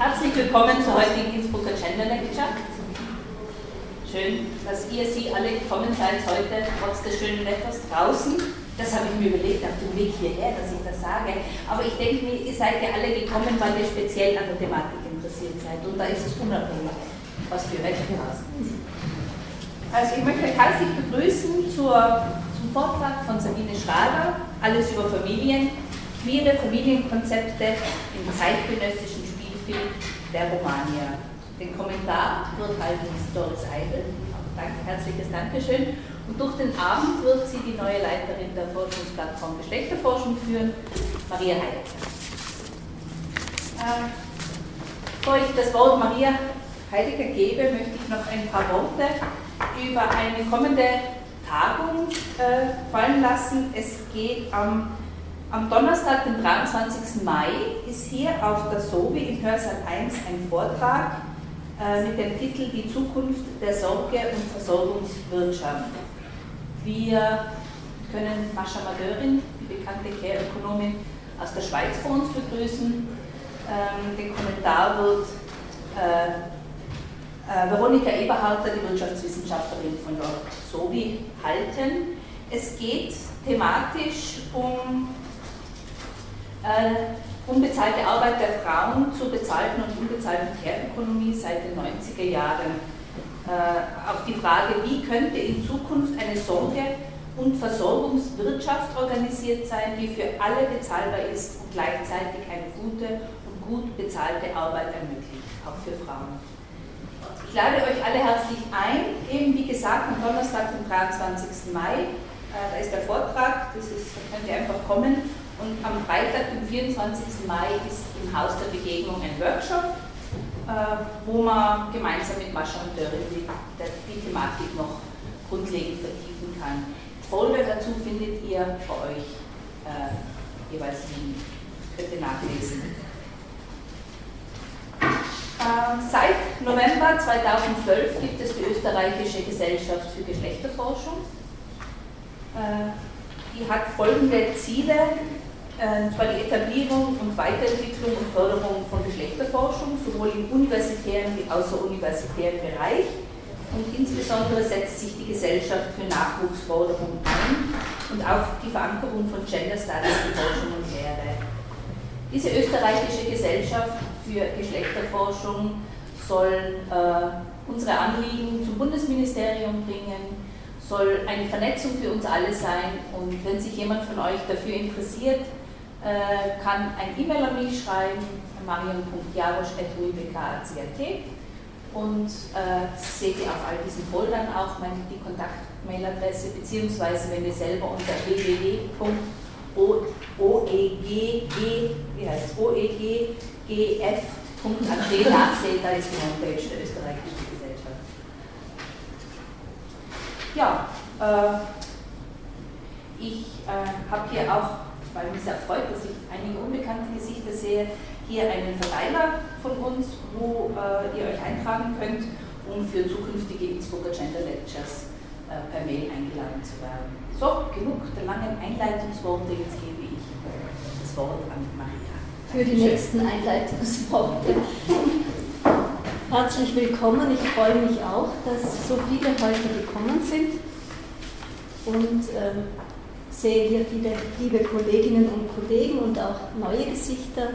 Herzlich willkommen zur heutigen Innsbrucker Gender Lecture. Schön, dass ihr Sie alle gekommen seid heute, trotz des schönen Wetters draußen. Das habe ich mir überlegt auf dem Weg hierher, dass ich das sage. Aber ich denke mir, ihr seid ja alle gekommen, weil ihr speziell an der Thematik interessiert seid. Und da ist es unabhängig, was für Wetter draußen ist. Also ich möchte herzlich begrüßen zur, zum Vortrag von Sabine Schrader, alles über Familien, queere Familienkonzepte im zeitgenössischen Spielfilm der Romania. Den Kommentar wird halten Doris Eidel. Danke, herzliches Dankeschön. Und durch den Abend wird sie die neue Leiterin der Forschungsplattform Geschlechterforschung führen, Maria Heidegger. Äh, bevor ich das Wort Maria Heidegger gebe, möchte ich noch ein paar Worte über eine kommende Tagung äh, fallen lassen. Es geht am am Donnerstag, den 23. Mai, ist hier auf der SOBI im Hörsaal 1 ein Vortrag äh, mit dem Titel Die Zukunft der Sorge- und Versorgungswirtschaft. Wir können Mascha Madeurin, die bekannte Care-Ökonomin aus der Schweiz, vor uns begrüßen. Ähm, den Kommentar wird äh, äh, Veronika Eberharter, die Wirtschaftswissenschaftlerin von der SOBI, halten. Es geht thematisch um äh, unbezahlte Arbeit der Frauen zur bezahlten und unbezahlten Care-Ökonomie seit den 90er Jahren. Äh, auch die Frage, wie könnte in Zukunft eine Sorge- und Versorgungswirtschaft organisiert sein, die für alle bezahlbar ist und gleichzeitig eine gute und gut bezahlte Arbeit ermöglicht, auch für Frauen. Ich lade euch alle herzlich ein, eben wie gesagt am Donnerstag, dem 23. Mai, äh, da ist der Vortrag, das ist, da könnt ihr einfach kommen und am Freitag, dem 24. Mai, ist im Haus der Begegnung ein Workshop, äh, wo man gemeinsam mit Mascha und Dörren die, die Thematik noch grundlegend vertiefen kann. Folder dazu findet ihr bei euch äh, jeweils liegen. Könnt ihr nachlesen. Äh, seit November 2012 gibt es die Österreichische Gesellschaft für Geschlechterforschung. Äh, die hat folgende Ziele und zwar die Etablierung und Weiterentwicklung und Förderung von Geschlechterforschung, sowohl im universitären wie außeruniversitären Bereich. Und insbesondere setzt sich die Gesellschaft für Nachwuchsförderung ein und auch die Verankerung von Gender Studies in Forschung und Lehre. Diese österreichische Gesellschaft für Geschlechterforschung soll äh, unsere Anliegen zum Bundesministerium bringen, soll eine Vernetzung für uns alle sein und wenn sich jemand von euch dafür interessiert, äh, kann ein E-Mail an mich schreiben, marion.jarosch.uibk.cat und äh, seht ihr auf all diesen Foldern auch meine, die Kontaktmailadresse, beziehungsweise wenn ihr selber unter www.oeg, wie heißt oeggf.at nachseht, da ist die Homepage der österreichischen Gesellschaft. Ja, äh, ich äh, habe hier auch weil mich sehr freut, dass ich einige unbekannte Gesichter sehe, hier einen Verteiler von uns, wo äh, ihr euch eintragen könnt, um für zukünftige Innsbrucker Gender Lectures äh, per Mail eingeladen zu werden. So, genug der langen Einleitungsworte, jetzt gebe ich das Wort an Marika. Für die nächsten Einleitungsworte. Herzlich willkommen, ich freue mich auch, dass so viele heute gekommen sind. Und ähm, sehe hier viele liebe Kolleginnen und Kollegen und auch neue Gesichter.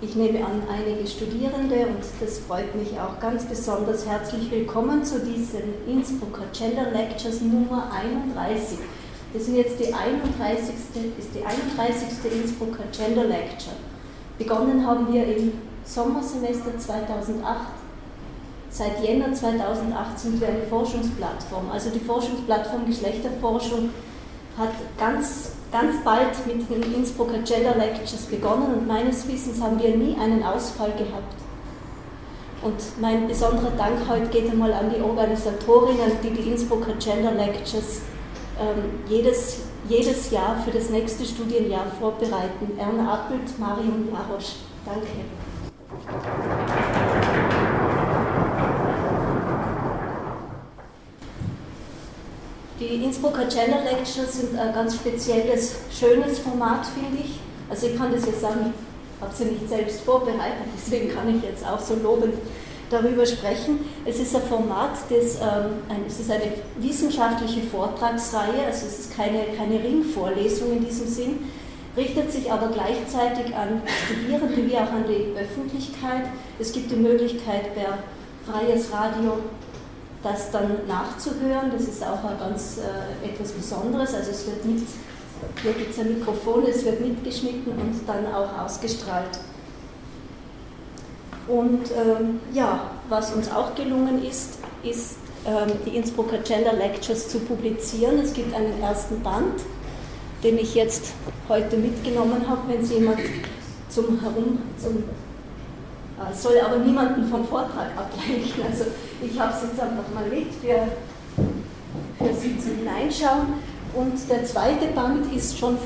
Ich nehme an einige Studierende und das freut mich auch ganz besonders. Herzlich willkommen zu diesen Innsbrucker Gender Lectures Nummer 31. Das sind jetzt die 31. ist die 31. Innsbrucker Gender Lecture. Begonnen haben wir im Sommersemester 2008. Seit Jänner 2008 sind wir eine Forschungsplattform, also die Forschungsplattform Geschlechterforschung hat ganz, ganz bald mit den Innsbrucker Gender Lectures begonnen und meines Wissens haben wir nie einen Ausfall gehabt. Und mein besonderer Dank heute geht einmal an die Organisatorinnen, die die Innsbrucker Gender Lectures ähm, jedes, jedes Jahr für das nächste Studienjahr vorbereiten. Erna Appelt, Marion Jarosch. Danke. Die Innsbrucker Gender Lectures sind ein ganz spezielles, schönes Format, finde ich. Also ich kann das jetzt sagen, habe sie nicht selbst vorbereitet, deswegen kann ich jetzt auch so lobend darüber sprechen. Es ist ein Format, das, ähm, ein, es ist eine wissenschaftliche Vortragsreihe, also es ist keine, keine Ringvorlesung in diesem Sinn, richtet sich aber gleichzeitig an Studierende wie auch an die Öffentlichkeit. Es gibt die Möglichkeit per freies Radio das dann nachzuhören. Das ist auch ganz äh, etwas Besonderes. Also es wird mit, hier gibt es ein Mikrofon, es wird mitgeschnitten und dann auch ausgestrahlt. Und ähm, ja, was uns auch gelungen ist, ist ähm, die Innsbrucker Gender Lectures zu publizieren. Es gibt einen ersten Band, den ich jetzt heute mitgenommen habe, wenn Sie jemand zum Herum, zum, äh, soll aber niemanden vom Vortrag ablenken. Also ich habe es jetzt einfach mal mit für, für Sie zum Hineinschauen. Und der zweite Band ist schon,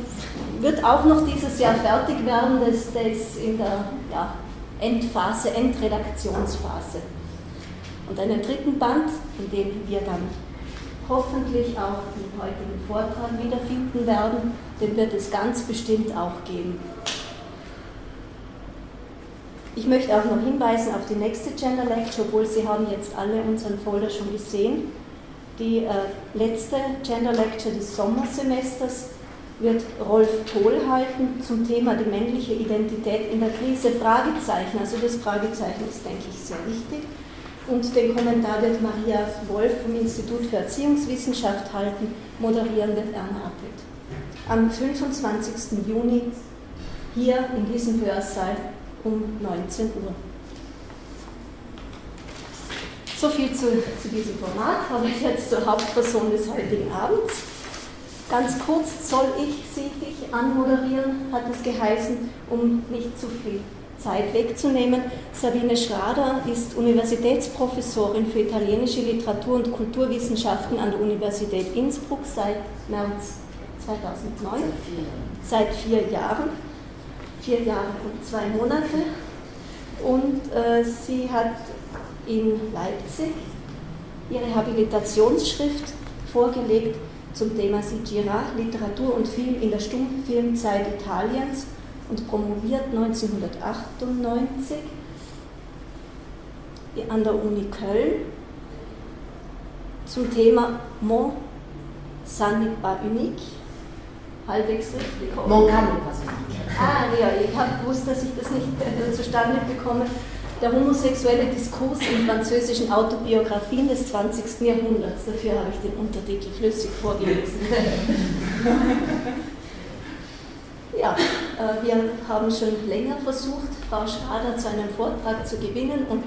wird auch noch dieses Jahr fertig werden, das, das in der ja, Endphase, Endredaktionsphase. Und einen dritten Band, in dem wir dann hoffentlich auch den heutigen Vortrag wiederfinden werden, den wird es ganz bestimmt auch geben. Ich möchte auch noch hinweisen auf die nächste Gender Lecture, obwohl Sie haben jetzt alle unseren Folder schon gesehen. Die äh, letzte Gender Lecture des Sommersemesters wird Rolf Kohl halten zum Thema die männliche Identität in der Krise, Fragezeichen. Also das Fragezeichen ist, denke ich, sehr wichtig. Und den Kommentar wird Maria Wolf vom Institut für Erziehungswissenschaft halten, moderieren wird Erna Appelt. Am 25. Juni hier in diesem Hörsaal um 19 Uhr. So viel zu, zu diesem Format. Ich jetzt zur Hauptperson des heutigen Abends. Ganz kurz soll ich Sie dich anmoderieren, hat es geheißen, um nicht zu viel Zeit wegzunehmen. Sabine Schrader ist Universitätsprofessorin für italienische Literatur und Kulturwissenschaften an der Universität Innsbruck seit März 2009. Seit vier Jahren. Vier Jahre und zwei Monate. Und äh, sie hat in Leipzig ihre Habilitationsschrift vorgelegt zum Thema Sigira, Literatur und Film in der Stummfilmzeit Italiens und promoviert 1998 an der Uni Köln zum Thema Mon ça n'est pas unique. Halbwegs richtig. Mon kann nicht Ah, ja, ich habe gewusst, dass ich das nicht äh, zustande bekomme der homosexuelle Diskurs in französischen Autobiografien des 20. Jahrhunderts. Dafür habe ich den Untertitel flüssig vorgelesen. ja, äh, wir haben schon länger versucht, Frau Schrader zu einem Vortrag zu gewinnen und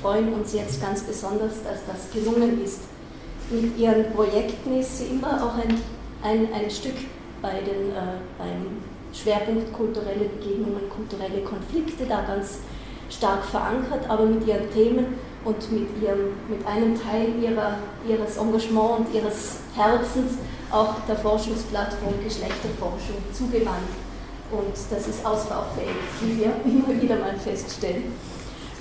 freuen uns jetzt ganz besonders, dass das gelungen ist. Mit ihren Projekten ist sie immer auch ein, ein, ein Stück bei den, äh, beim Schwerpunkt kulturelle Begegnungen, kulturelle Konflikte da ganz stark verankert, aber mit ihren Themen und mit, ihrem, mit einem Teil ihrer, ihres Engagements und ihres Herzens auch der Forschungsplattform Geschlechterforschung zugewandt. Und das ist ausbaufähig, wie wir immer wieder mal feststellen.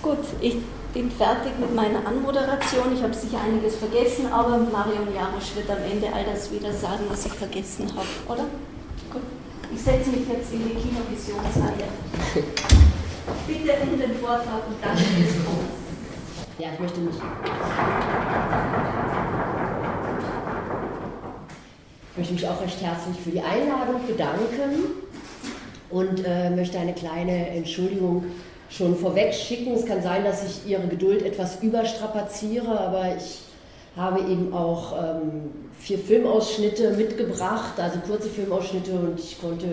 Gut, ich bin fertig mit meiner Anmoderation. Ich habe sicher einiges vergessen, aber Marion Jarosch wird am Ende all das wieder sagen, was ich vergessen habe, oder? Gut. Ich setze mich jetzt in die Kinovisionsreihe. Bitte um den Vortrag und danke fürs Kommen. Ja, ich möchte mich. Ich möchte mich auch recht herzlich für die Einladung bedanken und äh, möchte eine kleine Entschuldigung schon vorweg schicken. Es kann sein, dass ich Ihre Geduld etwas überstrapaziere, aber ich habe eben auch ähm, vier Filmausschnitte mitgebracht, also kurze Filmausschnitte und ich konnte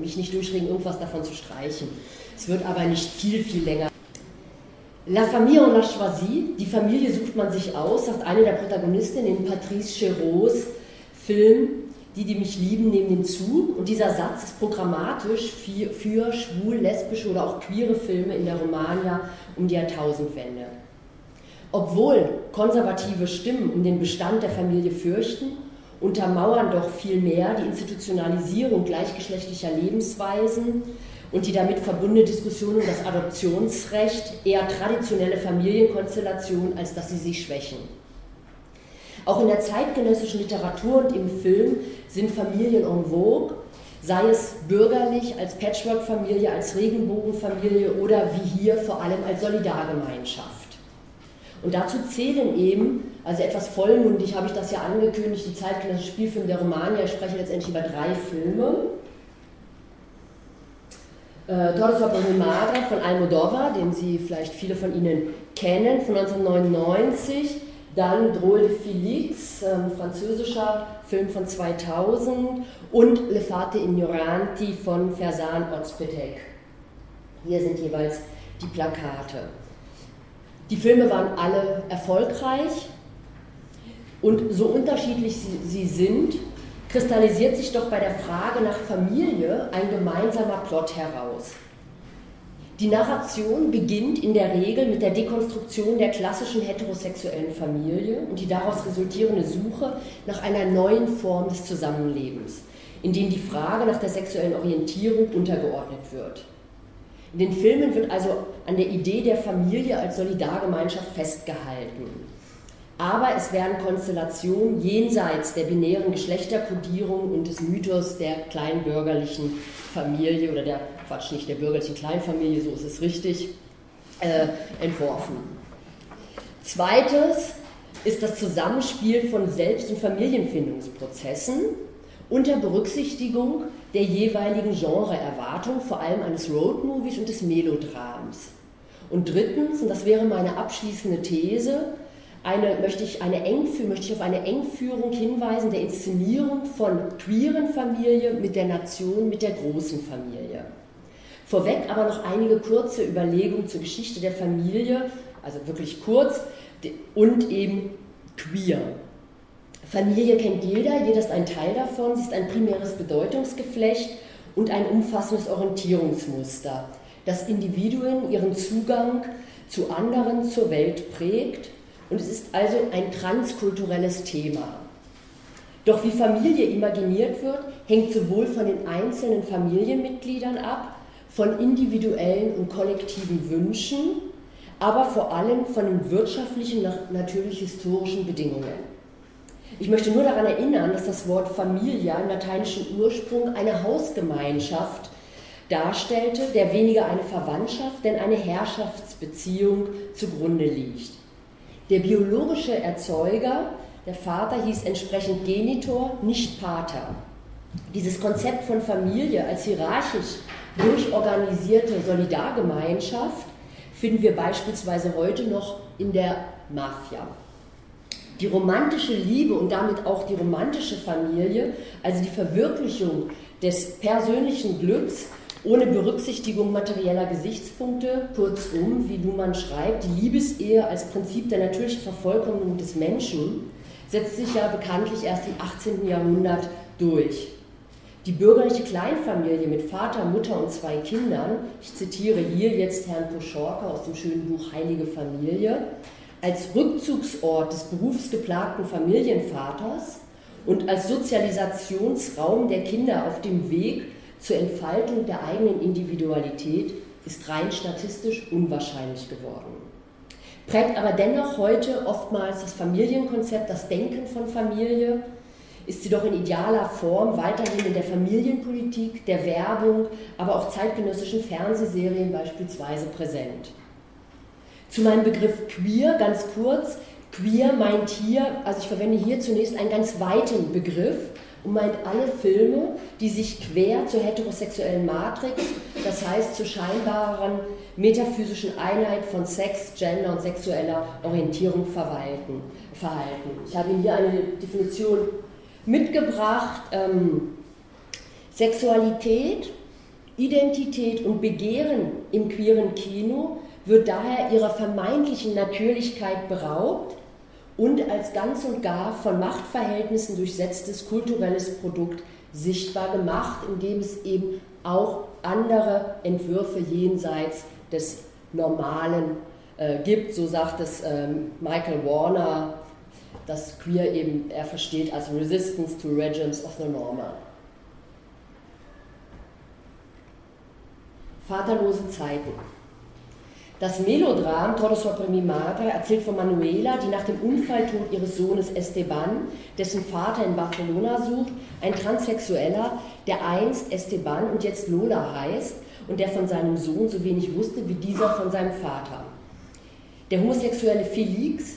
mich nicht durchregen, irgendwas davon zu streichen. Es wird aber nicht viel, viel länger. La Famille en la choisie, die Familie sucht man sich aus, sagt eine der Protagonistinnen in Patrice Cherots Film Die, die mich lieben, nehmen den Zug. Und dieser Satz ist programmatisch für, für schwul, lesbische oder auch queere Filme in der Romagna um die Jahrtausendwende. Obwohl konservative Stimmen um den Bestand der Familie fürchten, untermauern doch vielmehr die Institutionalisierung gleichgeschlechtlicher Lebensweisen, und die damit verbundene Diskussion um das Adoptionsrecht eher traditionelle Familienkonstellationen, als dass sie sich schwächen. Auch in der zeitgenössischen Literatur und im Film sind Familien en vogue. sei es bürgerlich, als Patchwork-Familie, als Regenbogenfamilie oder wie hier vor allem als Solidargemeinschaft. Und dazu zählen eben, also etwas vollmundig habe ich das ja angekündigt, die zeitgenössische Spielfilme der Romania, ich spreche letztendlich über drei Filme. Äh, Torres Madre von Almodovar, den Sie vielleicht viele von Ihnen kennen, von 1999. Dann Drôle de Félix, ähm, französischer Film von 2000 und Le Fate Ignoranti von Fersan Ozpetek. Hier sind jeweils die Plakate. Die Filme waren alle erfolgreich und so unterschiedlich sie, sie sind, kristallisiert sich doch bei der Frage nach Familie ein gemeinsamer Plot heraus. Die Narration beginnt in der Regel mit der Dekonstruktion der klassischen heterosexuellen Familie und die daraus resultierende Suche nach einer neuen Form des Zusammenlebens, in dem die Frage nach der sexuellen Orientierung untergeordnet wird. In den Filmen wird also an der Idee der Familie als Solidargemeinschaft festgehalten. Aber es werden Konstellationen jenseits der binären Geschlechterkodierung und des Mythos der kleinbürgerlichen Familie oder der, Quatsch, nicht der bürgerlichen Kleinfamilie, so ist es richtig, äh, entworfen. Zweites ist das Zusammenspiel von Selbst- und Familienfindungsprozessen unter Berücksichtigung der jeweiligen Genreerwartung, vor allem eines Roadmovies und des Melodrams. Und drittens, und das wäre meine abschließende These, eine, möchte, ich eine Engführung, möchte ich auf eine Engführung hinweisen der Inszenierung von queeren Familie mit der Nation, mit der großen Familie. Vorweg aber noch einige kurze Überlegungen zur Geschichte der Familie, also wirklich kurz, und eben queer. Familie kennt jeder, jeder ist ein Teil davon, sie ist ein primäres Bedeutungsgeflecht und ein umfassendes Orientierungsmuster, das Individuen ihren Zugang zu anderen, zur Welt prägt und es ist also ein transkulturelles Thema. Doch wie Familie imaginiert wird, hängt sowohl von den einzelnen Familienmitgliedern ab, von individuellen und kollektiven Wünschen, aber vor allem von den wirtschaftlichen, natürlich historischen Bedingungen. Ich möchte nur daran erinnern, dass das Wort Familia im lateinischen Ursprung eine Hausgemeinschaft darstellte, der weniger eine Verwandtschaft, denn eine Herrschaftsbeziehung zugrunde liegt. Der biologische Erzeuger, der Vater, hieß entsprechend Genitor, nicht Pater. Dieses Konzept von Familie als hierarchisch durchorganisierte Solidargemeinschaft finden wir beispielsweise heute noch in der Mafia. Die romantische Liebe und damit auch die romantische Familie, also die Verwirklichung des persönlichen Glücks, ohne Berücksichtigung materieller Gesichtspunkte, kurzum, wie Luhmann schreibt, die Liebesehe als Prinzip der natürlichen Vervollkommnung des Menschen setzt sich ja bekanntlich erst im 18. Jahrhundert durch. Die bürgerliche Kleinfamilie mit Vater, Mutter und zwei Kindern, ich zitiere hier jetzt Herrn Poschorka aus dem schönen Buch Heilige Familie, als Rückzugsort des berufsgeplagten Familienvaters und als Sozialisationsraum der Kinder auf dem Weg zur Entfaltung der eigenen Individualität ist rein statistisch unwahrscheinlich geworden. Prägt aber dennoch heute oftmals das Familienkonzept, das Denken von Familie, ist sie doch in idealer Form weiterhin in der Familienpolitik, der Werbung, aber auch zeitgenössischen Fernsehserien beispielsweise präsent. Zu meinem Begriff queer ganz kurz. Queer meint hier, also ich verwende hier zunächst einen ganz weiten Begriff, und meint alle Filme, die sich quer zur heterosexuellen Matrix, das heißt zur scheinbaren metaphysischen Einheit von Sex, Gender und sexueller Orientierung verhalten. Ich habe Ihnen hier eine Definition mitgebracht. Ähm, Sexualität, Identität und Begehren im queeren Kino wird daher ihrer vermeintlichen Natürlichkeit beraubt und als ganz und gar von Machtverhältnissen durchsetztes kulturelles Produkt sichtbar gemacht, indem es eben auch andere Entwürfe jenseits des Normalen äh, gibt. So sagt es ähm, Michael Warner, dass Queer eben er versteht als Resistance to Regimes of the Normal. Vaterlose Zeiten. Das Melodram Todos mi madre erzählt von Manuela, die nach dem Unfalltod ihres Sohnes Esteban, dessen Vater in Barcelona sucht, ein Transsexueller, der einst Esteban und jetzt Lola heißt und der von seinem Sohn so wenig wusste wie dieser von seinem Vater. Der homosexuelle Felix,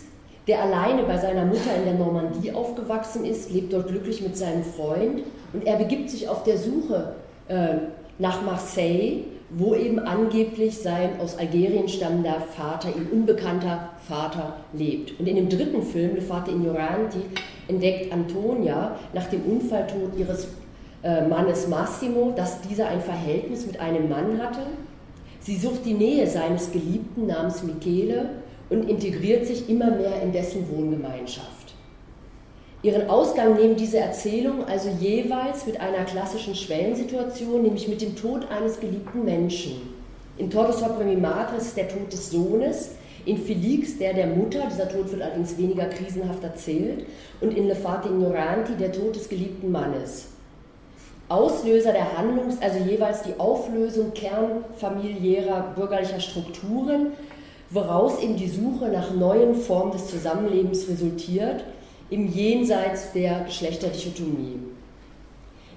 der alleine bei seiner Mutter in der Normandie aufgewachsen ist, lebt dort glücklich mit seinem Freund und er begibt sich auf der Suche äh, nach Marseille, wo eben angeblich sein aus Algerien stammender Vater, ihm unbekannter Vater lebt. Und in dem dritten Film, Le Fate Ignoranti, entdeckt Antonia nach dem Unfalltod ihres äh, Mannes Massimo, dass dieser ein Verhältnis mit einem Mann hatte. Sie sucht die Nähe seines Geliebten namens Michele und integriert sich immer mehr in dessen Wohngemeinschaft. Ihren Ausgang nehmen diese Erzählungen also jeweils mit einer klassischen Schwellensituation, nämlich mit dem Tod eines geliebten Menschen. In mi madre ist der Tod des Sohnes, in Felix der der Mutter, dieser Tod wird allerdings weniger krisenhaft erzählt, und in Le Fate Ignoranti der Tod des geliebten Mannes. Auslöser der Handlung ist also jeweils die Auflösung kernfamiliärer bürgerlicher Strukturen, woraus eben die Suche nach neuen Formen des Zusammenlebens resultiert – im Jenseits der Geschlechterdichotomie.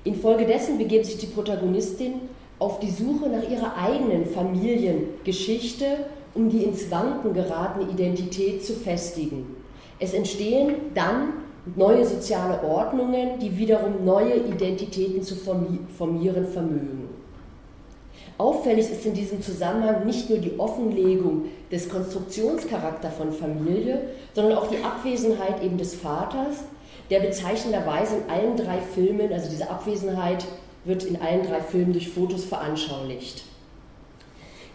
Infolgedessen begibt sich die Protagonistin auf die Suche nach ihrer eigenen Familiengeschichte, um die ins Wanken geratene Identität zu festigen. Es entstehen dann neue soziale Ordnungen, die wiederum neue Identitäten zu formieren vermögen. Auffällig ist in diesem Zusammenhang nicht nur die Offenlegung des Konstruktionscharakters von Familie, sondern auch die Abwesenheit eben des Vaters, der bezeichnenderweise in allen drei Filmen, also diese Abwesenheit wird in allen drei Filmen durch Fotos veranschaulicht.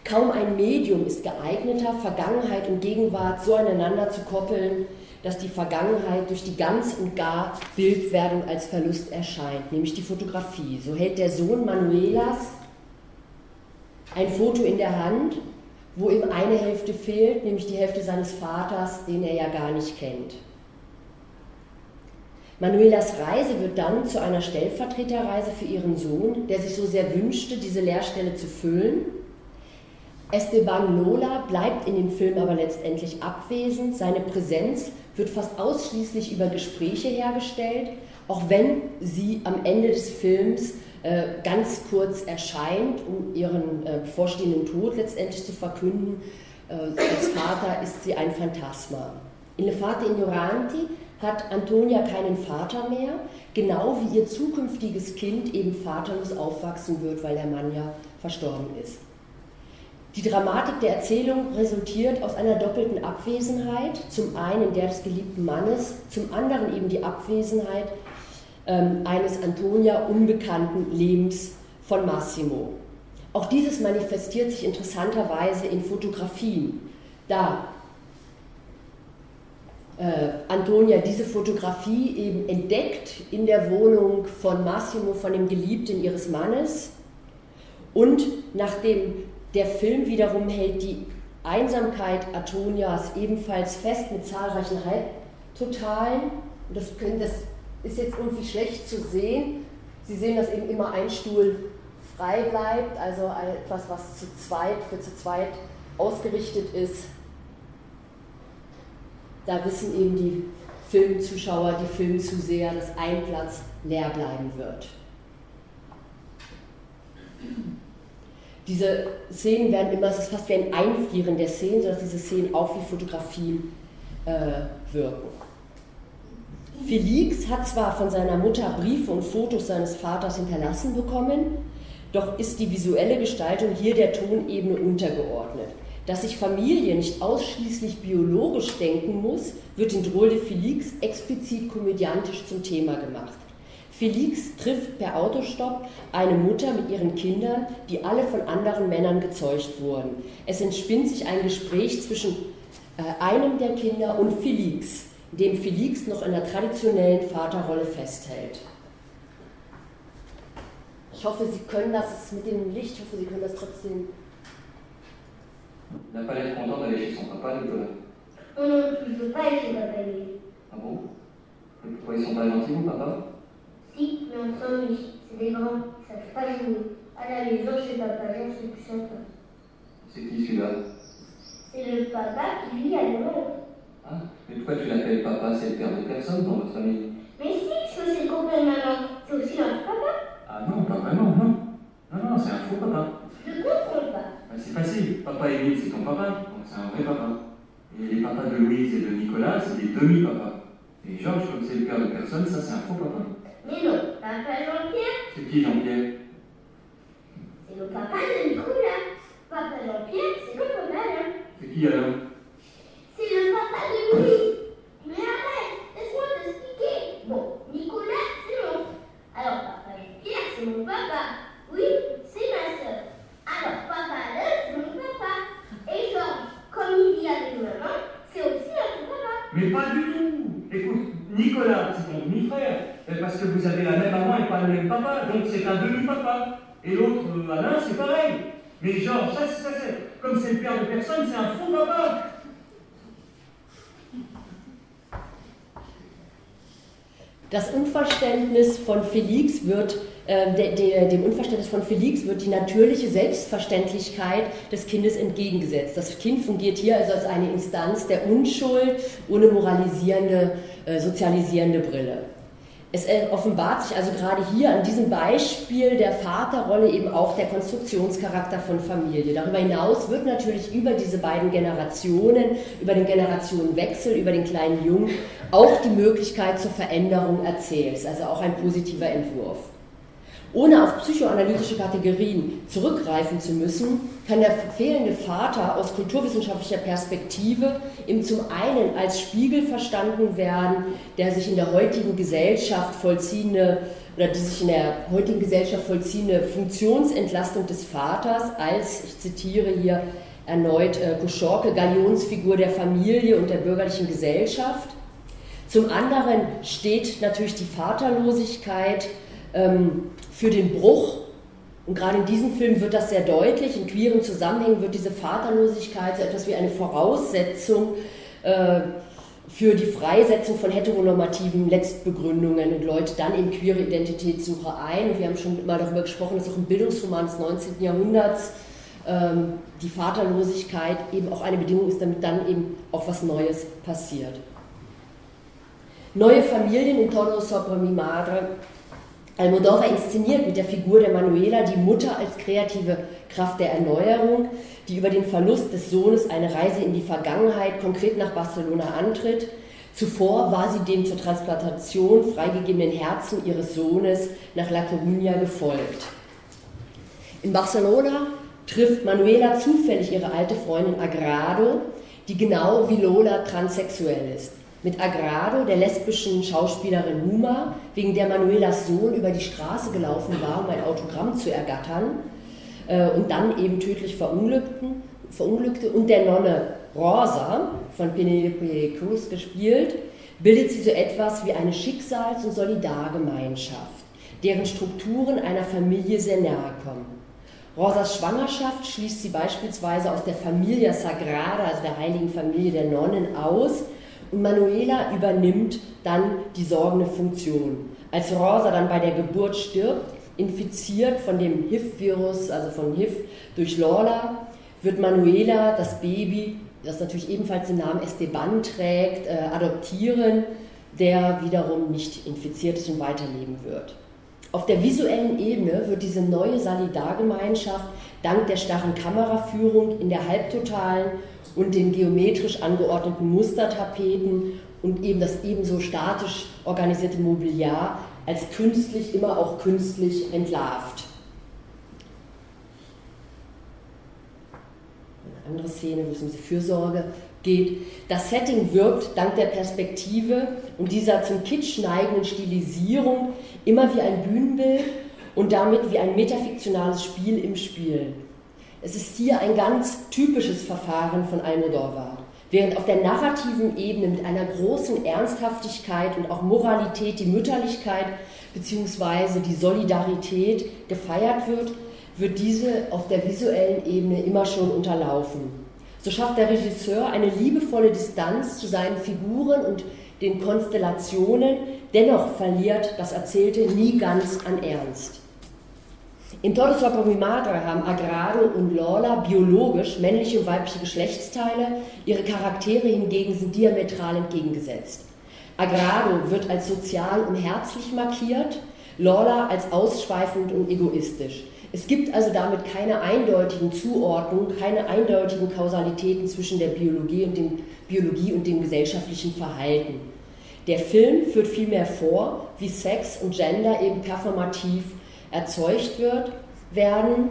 Kaum ein Medium ist geeigneter, Vergangenheit und Gegenwart so aneinander zu koppeln, dass die Vergangenheit durch die ganz und gar Bildwerdung als Verlust erscheint, nämlich die Fotografie. So hält der Sohn Manuelas ein Foto in der Hand, wo ihm eine Hälfte fehlt, nämlich die Hälfte seines Vaters, den er ja gar nicht kennt. Manuelas Reise wird dann zu einer Stellvertreterreise für ihren Sohn, der sich so sehr wünschte, diese Leerstelle zu füllen. Esteban Lola bleibt in dem Film aber letztendlich abwesend. Seine Präsenz wird fast ausschließlich über Gespräche hergestellt, auch wenn sie am Ende des Films ganz kurz erscheint, um ihren äh, bevorstehenden Tod letztendlich zu verkünden. Äh, als Vater ist sie ein Phantasma. In Le Fate Ignoranti hat Antonia keinen Vater mehr, genau wie ihr zukünftiges Kind eben vaterlos aufwachsen wird, weil der Mann ja verstorben ist. Die Dramatik der Erzählung resultiert aus einer doppelten Abwesenheit, zum einen der des geliebten Mannes, zum anderen eben die Abwesenheit eines Antonia unbekannten Lebens von Massimo. Auch dieses manifestiert sich interessanterweise in Fotografien. Da äh, Antonia diese Fotografie eben entdeckt in der Wohnung von Massimo, von dem Geliebten ihres Mannes. Und nachdem der Film wiederum hält die Einsamkeit Antonias ebenfalls fest mit zahlreichen Halbtotalen. Und das, das ist jetzt irgendwie schlecht zu sehen. Sie sehen, dass eben immer ein Stuhl frei bleibt, also etwas, was zu zweit, für zu zweit ausgerichtet ist. Da wissen eben die Filmzuschauer, die Filmzuseher, dass ein Platz leer bleiben wird. Diese Szenen werden immer, es ist fast wie ein Einfrieren der Szenen, sodass diese Szenen auch wie Fotografien äh, wirken. Felix hat zwar von seiner Mutter Briefe und Fotos seines Vaters hinterlassen bekommen, doch ist die visuelle Gestaltung hier der Tonebene untergeordnet. Dass sich Familie nicht ausschließlich biologisch denken muss, wird in de Felix explizit komödiantisch zum Thema gemacht. Felix trifft per Autostopp eine Mutter mit ihren Kindern, die alle von anderen Männern gezeugt wurden. Es entspinnt sich ein Gespräch zwischen äh, einem der Kinder und Felix, dem Felix noch in der traditionellen Vaterrolle festhält. Ich hoffe, Sie können das mit dem Licht, ich hoffe, Sie können das trotzdem. Il n'a pas l'air content d'aller chez son papa, Nicolas. Non, non, il ne veut pas aller chez papa, lui. Ah bon pourquoi ils sont pas gentils, mon papa Si, mais on s'ennuie. C'est des grands, ils savent pas jouer. À la maison, chez papa, j'en suis plus sympa. C'est qui celui-là C'est le papa qui vit à Londres. Ah, mais pourquoi tu l'appelles papa C'est le père de personne dans votre famille? Mais si, parce que c'est le copain de maman. C'est aussi notre papa. Ah non, pas vraiment, non. Non, non, c'est un faux papa. Je comprends pas. Bah, c'est facile. Papa Émile, c'est ton papa, donc c'est un vrai papa. Et les papas de Louise et de Nicolas, c'est des demi-papas. Et Georges, comme c'est le père de personne, ça c'est un faux papa. Mais non, papa Jean-Pierre, C'est qui Jean-Pierre? C'est le papa de Nicolas. Papa Jean-Pierre, c'est le papa Alain. C'est qui alors? C'est papa Alain, Mais pas du tout Écoute, Nicolas, c'est ton demi-frère. Parce que vous avez la même maman et pas le même papa, donc c'est un demi-papa. Et l'autre, euh, Alain, c'est pareil. Mais Georges, ça, c'est- ça, c'est. Comme c'est le père de personne, c'est un faux papa. Das Unverständnis von Felix wird, äh, de, de, dem Unverständnis von Felix wird die natürliche Selbstverständlichkeit des Kindes entgegengesetzt. Das Kind fungiert hier also als eine Instanz der Unschuld ohne moralisierende, äh, sozialisierende Brille. Es äh, offenbart sich also gerade hier an diesem Beispiel der Vaterrolle eben auch der Konstruktionscharakter von Familie. Darüber hinaus wird natürlich über diese beiden Generationen, über den Generationenwechsel, über den kleinen Jungen auch die Möglichkeit zur Veränderung ist also auch ein positiver Entwurf. Ohne auf psychoanalytische Kategorien zurückgreifen zu müssen, kann der fehlende Vater aus kulturwissenschaftlicher Perspektive eben zum einen als Spiegel verstanden werden, der sich in der heutigen Gesellschaft vollziehende oder die sich in der heutigen Gesellschaft vollziehende Funktionsentlastung des Vaters als, ich zitiere hier erneut äh, Galionsfigur der Familie und der bürgerlichen Gesellschaft. Zum anderen steht natürlich die Vaterlosigkeit ähm, für den Bruch. Und gerade in diesem Film wird das sehr deutlich. In queeren Zusammenhängen wird diese Vaterlosigkeit so etwas wie eine Voraussetzung äh, für die Freisetzung von heteronormativen Letztbegründungen und Leute dann in queere Identitätssuche ein. Wir haben schon mal darüber gesprochen, dass auch im Bildungsroman des 19. Jahrhunderts ähm, die Vaterlosigkeit eben auch eine Bedingung ist, damit dann eben auch was Neues passiert. Neue Familien in Tono Sopra Mi Madre Almodovar inszeniert mit der Figur der Manuela die Mutter als kreative Kraft der Erneuerung, die über den Verlust des Sohnes eine Reise in die Vergangenheit, konkret nach Barcelona, antritt. Zuvor war sie dem zur Transplantation freigegebenen Herzen ihres Sohnes nach La Coruña gefolgt. In Barcelona trifft Manuela zufällig ihre alte Freundin Agrado, die genau wie Lola transsexuell ist. Mit Agrado, der lesbischen Schauspielerin Numa, wegen der Manuelas Sohn über die Straße gelaufen war, um ein Autogramm zu ergattern äh, und dann eben tödlich verunglückte, und der Nonne Rosa, von Penelope Cruz gespielt, bildet sie so etwas wie eine Schicksals- und Solidargemeinschaft, deren Strukturen einer Familie sehr nahe kommen. Rosas Schwangerschaft schließt sie beispielsweise aus der Familia Sagrada, also der heiligen Familie der Nonnen, aus Manuela übernimmt dann die sorgende Funktion. Als Rosa dann bei der Geburt stirbt, infiziert von dem HIV-Virus, also von HIV durch Lola, wird Manuela das Baby, das natürlich ebenfalls den Namen Esteban trägt, äh, adoptieren, der wiederum nicht infiziert ist und weiterleben wird. Auf der visuellen Ebene wird diese neue Solidargemeinschaft dank der starren Kameraführung in der Halbtotalen und den geometrisch angeordneten Mustertapeten und eben das ebenso statisch organisierte Mobiliar als künstlich, immer auch künstlich entlarvt. Eine andere Szene, wo es um die Fürsorge geht. Das Setting wirkt dank der Perspektive und dieser zum Kitsch neigenden Stilisierung immer wie ein Bühnenbild und damit wie ein metafiktionales Spiel im Spiel. Es ist hier ein ganz typisches Verfahren von Almodovar. Während auf der narrativen Ebene mit einer großen Ernsthaftigkeit und auch Moralität die Mütterlichkeit bzw. die Solidarität gefeiert wird, wird diese auf der visuellen Ebene immer schon unterlaufen. So schafft der Regisseur eine liebevolle Distanz zu seinen Figuren und den Konstellationen, dennoch verliert das Erzählte nie ganz an Ernst. In Madre haben Agrado und Lola biologisch männliche und weibliche Geschlechtsteile, ihre Charaktere hingegen sind diametral entgegengesetzt. Agrado wird als sozial und herzlich markiert, Lola als ausschweifend und egoistisch. Es gibt also damit keine eindeutigen Zuordnungen, keine eindeutigen Kausalitäten zwischen der Biologie und dem, Biologie und dem gesellschaftlichen Verhalten. Der Film führt vielmehr vor, wie Sex und Gender eben performativ erzeugt wird, werden.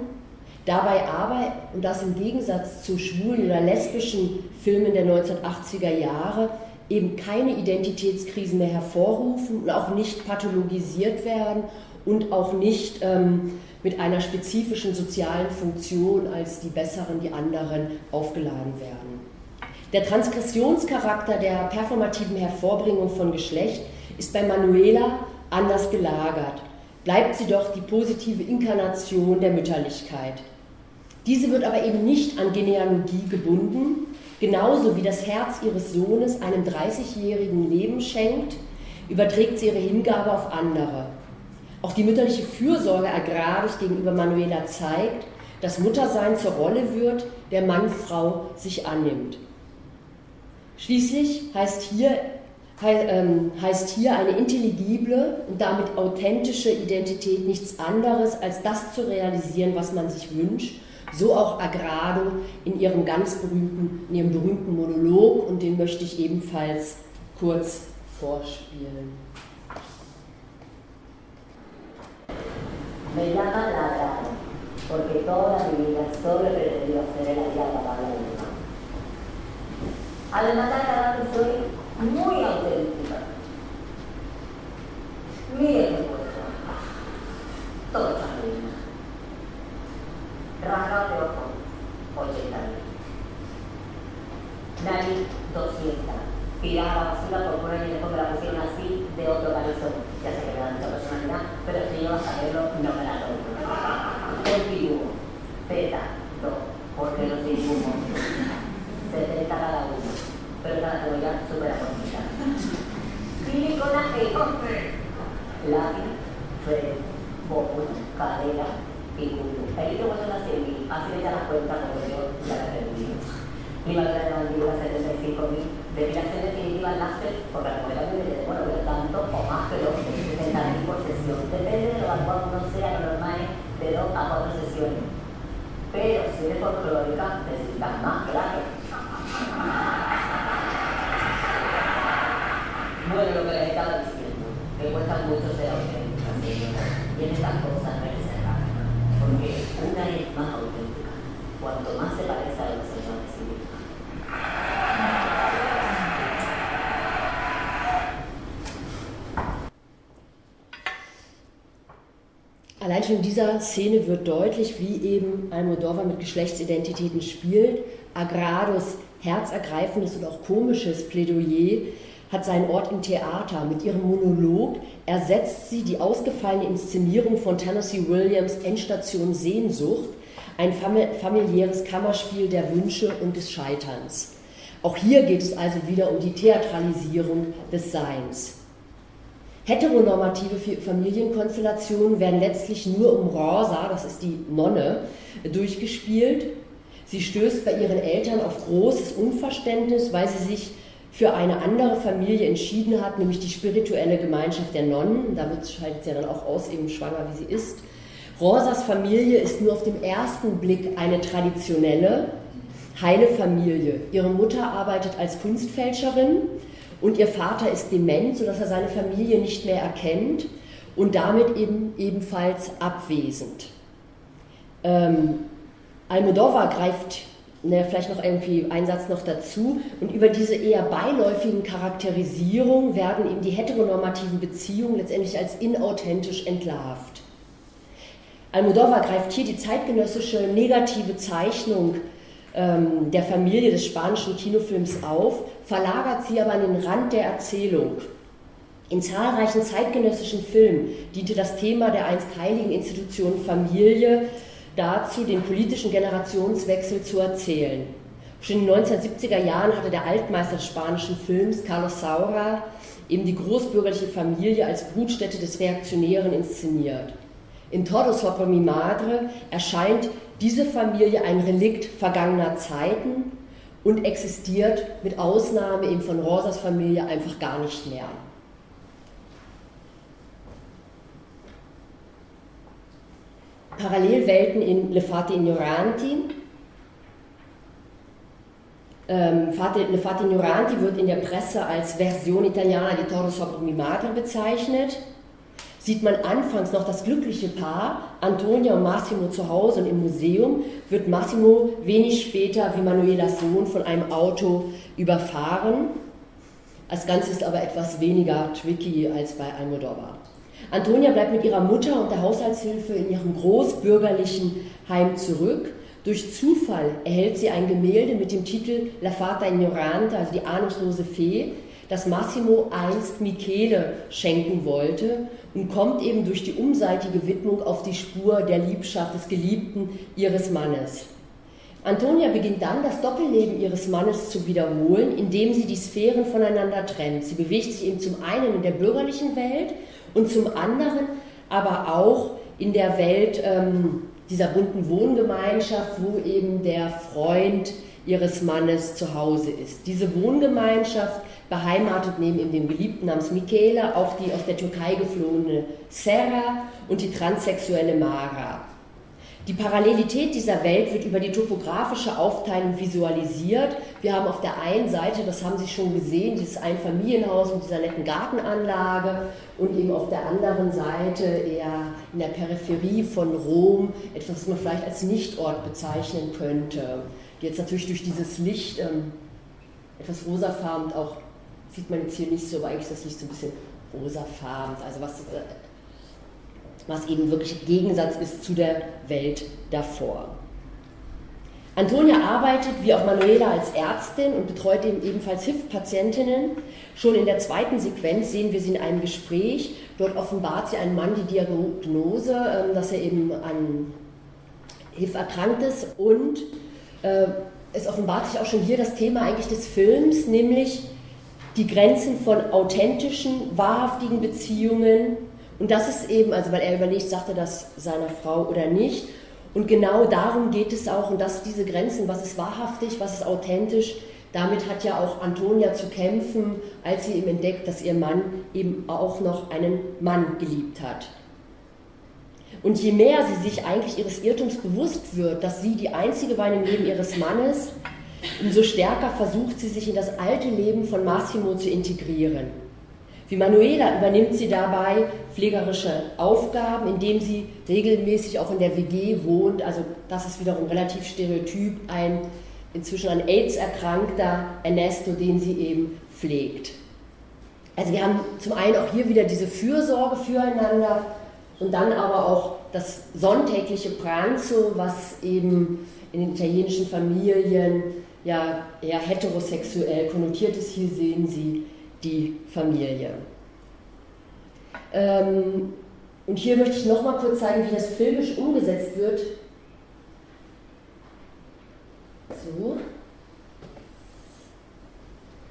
Dabei aber, und das im Gegensatz zu schwulen oder lesbischen Filmen der 1980er Jahre, eben keine Identitätskrisen mehr hervorrufen und auch nicht pathologisiert werden und auch nicht ähm, mit einer spezifischen sozialen Funktion als die Besseren, die anderen aufgeladen werden. Der Transgressionscharakter der performativen Hervorbringung von Geschlecht ist bei Manuela anders gelagert bleibt sie doch die positive Inkarnation der Mütterlichkeit. Diese wird aber eben nicht an Genealogie gebunden, genauso wie das Herz ihres Sohnes einem 30-jährigen Leben schenkt, überträgt sie ihre Hingabe auf andere. Auch die mütterliche Fürsorge Agrarisch gegenüber Manuela zeigt, dass Muttersein zur Rolle wird, der Mann Frau sich annimmt. Schließlich heißt hier heißt hier eine intelligible und damit authentische Identität nichts anderes, als das zu realisieren, was man sich wünscht. So auch Agrado in ihrem ganz berühmten, in ihrem berühmten Monolog und den möchte ich ebenfalls kurz vorspielen. Me llaman Agrado, porque toda mi vida solo he pretendido ser el aliado para la de Agrado soy muy auténtica. El puesto. Todo está bien. Rasgado de ojo, 80 mil. Nariz, 200. Tirada la basura por poner y después me la pusieron así de otro camisón. Ya sé que me da mucha personalidad, pero si yo a saberlo, no me la doy. El dibujo. Teta, dos, porque no soy la súper bonita. Silicona e lápiz, frente, boca, cadera y culo. El libro cuando la seguí, así le da cuenta como yo ya la perdí. Mi madre de mandíbula 75 mil, debía ser definitiva el láser, porque la mujer me dice, bueno, pero tanto o más que los 60 mil por sesión. Depende de lo cual uno sea, normal de 2 a 4 sesiones. Pero si eres folclórica, necesitas más, claro. Bueno, lo que les estaba diciendo, que cuesta mucho ser auténtica, y estas cosas no que ser porque una es más auténtica, cuanto más se parece a lo que se llama sí misma. Allein schon in dieser Szene wird deutlich, wie eben Almodovar mit Geschlechtsidentitäten spielt. Agrados herzergreifendes und auch komisches Plädoyer hat seinen Ort im Theater. Mit ihrem Monolog ersetzt sie die ausgefallene Inszenierung von Tennessee Williams Endstation Sehnsucht, ein familiäres Kammerspiel der Wünsche und des Scheiterns. Auch hier geht es also wieder um die Theatralisierung des Seins. Heteronormative Familienkonstellationen werden letztlich nur um Rosa, das ist die Nonne, durchgespielt. Sie stößt bei ihren Eltern auf großes Unverständnis, weil sie sich für eine andere Familie entschieden hat, nämlich die spirituelle Gemeinschaft der Nonnen. Da scheidet sie ja dann auch aus, eben schwanger wie sie ist. Rosas Familie ist nur auf den ersten Blick eine traditionelle, heile Familie. Ihre Mutter arbeitet als Kunstfälscherin und ihr Vater ist dement, sodass er seine Familie nicht mehr erkennt und damit eben ebenfalls abwesend. Ähm, Almodovar greift ne, vielleicht noch irgendwie ein Satz noch dazu. Und über diese eher beiläufigen Charakterisierungen werden eben die heteronormativen Beziehungen letztendlich als inauthentisch entlarvt. Almodovar greift hier die zeitgenössische negative Zeichnung ähm, der Familie des spanischen Kinofilms auf, verlagert sie aber an den Rand der Erzählung. In zahlreichen zeitgenössischen Filmen diente das Thema der einst heiligen Institution Familie dazu, den politischen Generationswechsel zu erzählen. Schon in den 1970er Jahren hatte der Altmeister des spanischen Films, Carlos Saura, eben die großbürgerliche Familie als Brutstätte des Reaktionären inszeniert. In Todo sopra mi madre erscheint diese Familie ein Relikt vergangener Zeiten und existiert mit Ausnahme eben von Rosas Familie einfach gar nicht mehr. Parallelwelten in Le Fate Ignoranti. Ähm, Le Fate Ignoranti wird in der Presse als Version Italiana di Toro sopra mi madre bezeichnet sieht man anfangs noch das glückliche Paar, Antonia und Massimo zu Hause und im Museum, wird Massimo wenig später wie Manuelas Sohn von einem Auto überfahren. Das Ganze ist aber etwas weniger tricky als bei Almodovar. Antonia bleibt mit ihrer Mutter und der Haushaltshilfe in ihrem großbürgerlichen Heim zurück. Durch Zufall erhält sie ein Gemälde mit dem Titel La Fata Ignorante, also die ahnungslose Fee, das Massimo einst Michele schenken wollte und kommt eben durch die umseitige Widmung auf die Spur der Liebschaft des Geliebten ihres Mannes. Antonia beginnt dann, das Doppelleben ihres Mannes zu wiederholen, indem sie die Sphären voneinander trennt. Sie bewegt sich eben zum einen in der bürgerlichen Welt und zum anderen aber auch in der Welt ähm, dieser bunten Wohngemeinschaft, wo eben der Freund ihres Mannes zu Hause ist. Diese Wohngemeinschaft beheimatet neben dem Geliebten namens Michele auch die aus der Türkei geflohene Serra und die transsexuelle Mara. Die Parallelität dieser Welt wird über die topografische Aufteilung visualisiert. Wir haben auf der einen Seite, das haben Sie schon gesehen, dieses Einfamilienhaus mit dieser netten Gartenanlage und eben auf der anderen Seite eher in der Peripherie von Rom etwas, was man vielleicht als Nichtort bezeichnen könnte. Jetzt natürlich durch dieses Licht ähm, etwas rosafarben auch sieht man jetzt hier nicht so, aber eigentlich ist das Licht so ein bisschen rosafarben, also was, äh, was eben wirklich Gegensatz ist zu der Welt davor. Antonia arbeitet wie auch Manuela als Ärztin und betreut eben ebenfalls HIV-Patientinnen. Schon in der zweiten Sequenz sehen wir sie in einem Gespräch. Dort offenbart sie einem Mann die Diagnose, ähm, dass er eben an HIV erkrankt ist und äh, es offenbart sich auch schon hier das Thema eigentlich des Films, nämlich die Grenzen von authentischen, wahrhaftigen Beziehungen. Und das ist eben, also weil er überlegt, sagt er das seiner Frau oder nicht. Und genau darum geht es auch, und dass diese Grenzen, was ist wahrhaftig, was ist authentisch, damit hat ja auch Antonia zu kämpfen, als sie eben entdeckt, dass ihr Mann eben auch noch einen Mann geliebt hat. Und je mehr sie sich eigentlich ihres Irrtums bewusst wird, dass sie die einzige war im Leben ihres Mannes, umso stärker versucht sie sich in das alte Leben von Massimo zu integrieren. Wie Manuela übernimmt sie dabei pflegerische Aufgaben, indem sie regelmäßig auch in der WG wohnt. Also das ist wiederum relativ stereotyp, ein inzwischen an AIDS erkrankter Ernesto, den sie eben pflegt. Also wir haben zum einen auch hier wieder diese Fürsorge füreinander und dann aber auch das sonntägliche Pranzo, was eben in den italienischen Familien ja eher heterosexuell konnotiert ist. Hier sehen Sie die Familie. Ähm, und hier möchte ich noch mal kurz zeigen, wie das filmisch umgesetzt wird. So.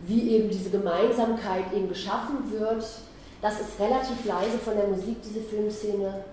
Wie eben diese Gemeinsamkeit eben geschaffen wird. Das ist relativ leise von der Musik, diese Filmszene.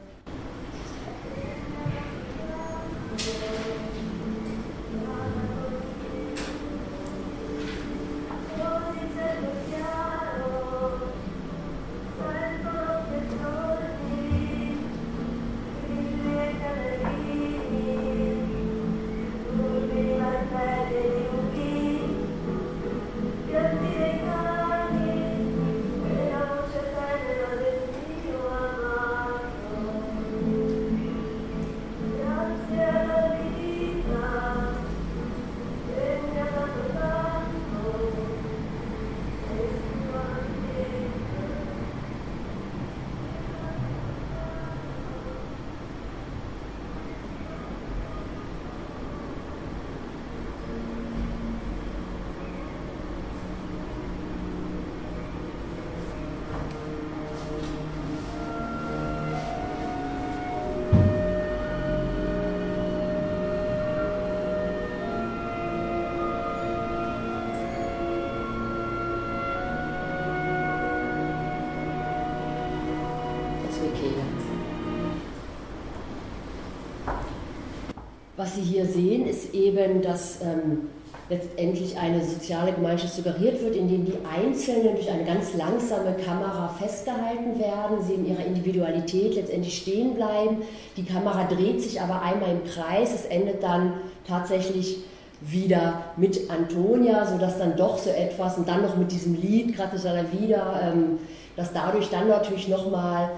Was Sie hier sehen, ist eben, dass ähm, letztendlich eine soziale Gemeinschaft suggeriert wird, indem die Einzelnen durch eine ganz langsame Kamera festgehalten werden, sie in ihrer Individualität letztendlich stehen bleiben. Die Kamera dreht sich aber einmal im Kreis, es endet dann tatsächlich wieder mit Antonia, sodass dann doch so etwas und dann noch mit diesem Lied, Gratis alla Vida, ähm, dass dadurch dann natürlich nochmal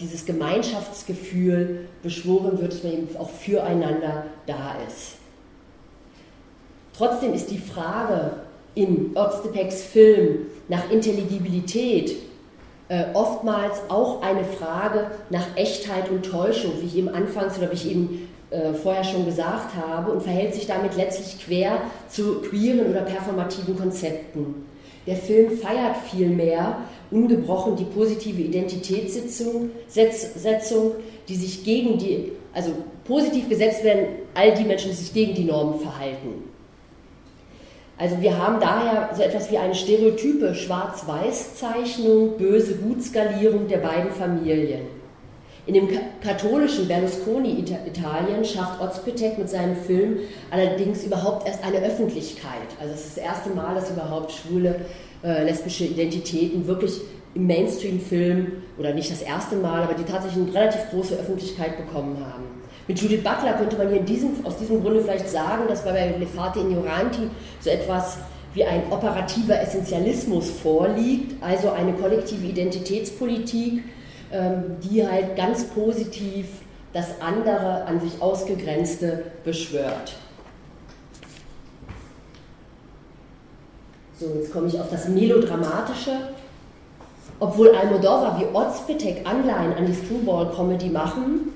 dieses Gemeinschaftsgefühl beschworen wird, dass man eben auch füreinander da ist. Trotzdem ist die Frage in Öztepeks Film nach Intelligibilität äh, oftmals auch eine Frage nach Echtheit und Täuschung, wie ich eben anfangs oder wie ich eben äh, vorher schon gesagt habe, und verhält sich damit letztlich quer zu queeren oder performativen Konzepten. Der Film feiert vielmehr ungebrochen die positive Identitätssetzung, Setzung, die sich gegen die, also positiv gesetzt werden, all die Menschen, die sich gegen die Normen verhalten. Also wir haben daher so etwas wie eine stereotype Schwarz-Weiß-Zeichnung, böse Gutskalierung der beiden Familien. In dem katholischen Berlusconi-Italien schafft Ozpetek mit seinem Film allerdings überhaupt erst eine Öffentlichkeit. Also es ist das erste Mal, dass überhaupt schwule, äh, lesbische Identitäten wirklich im Mainstream-Film, oder nicht das erste Mal, aber die tatsächlich eine relativ große Öffentlichkeit bekommen haben. Mit Judith Butler könnte man hier diesem, aus diesem Grunde vielleicht sagen, dass bei Lefate Ignoranti so etwas wie ein operativer Essentialismus vorliegt, also eine kollektive Identitätspolitik, ähm, die halt ganz positiv das andere an sich ausgegrenzte beschwört. So, jetzt komme ich auf das Melodramatische. Obwohl Almodovar wie Ozpetek Anleihen an die Screwball-Comedy machen,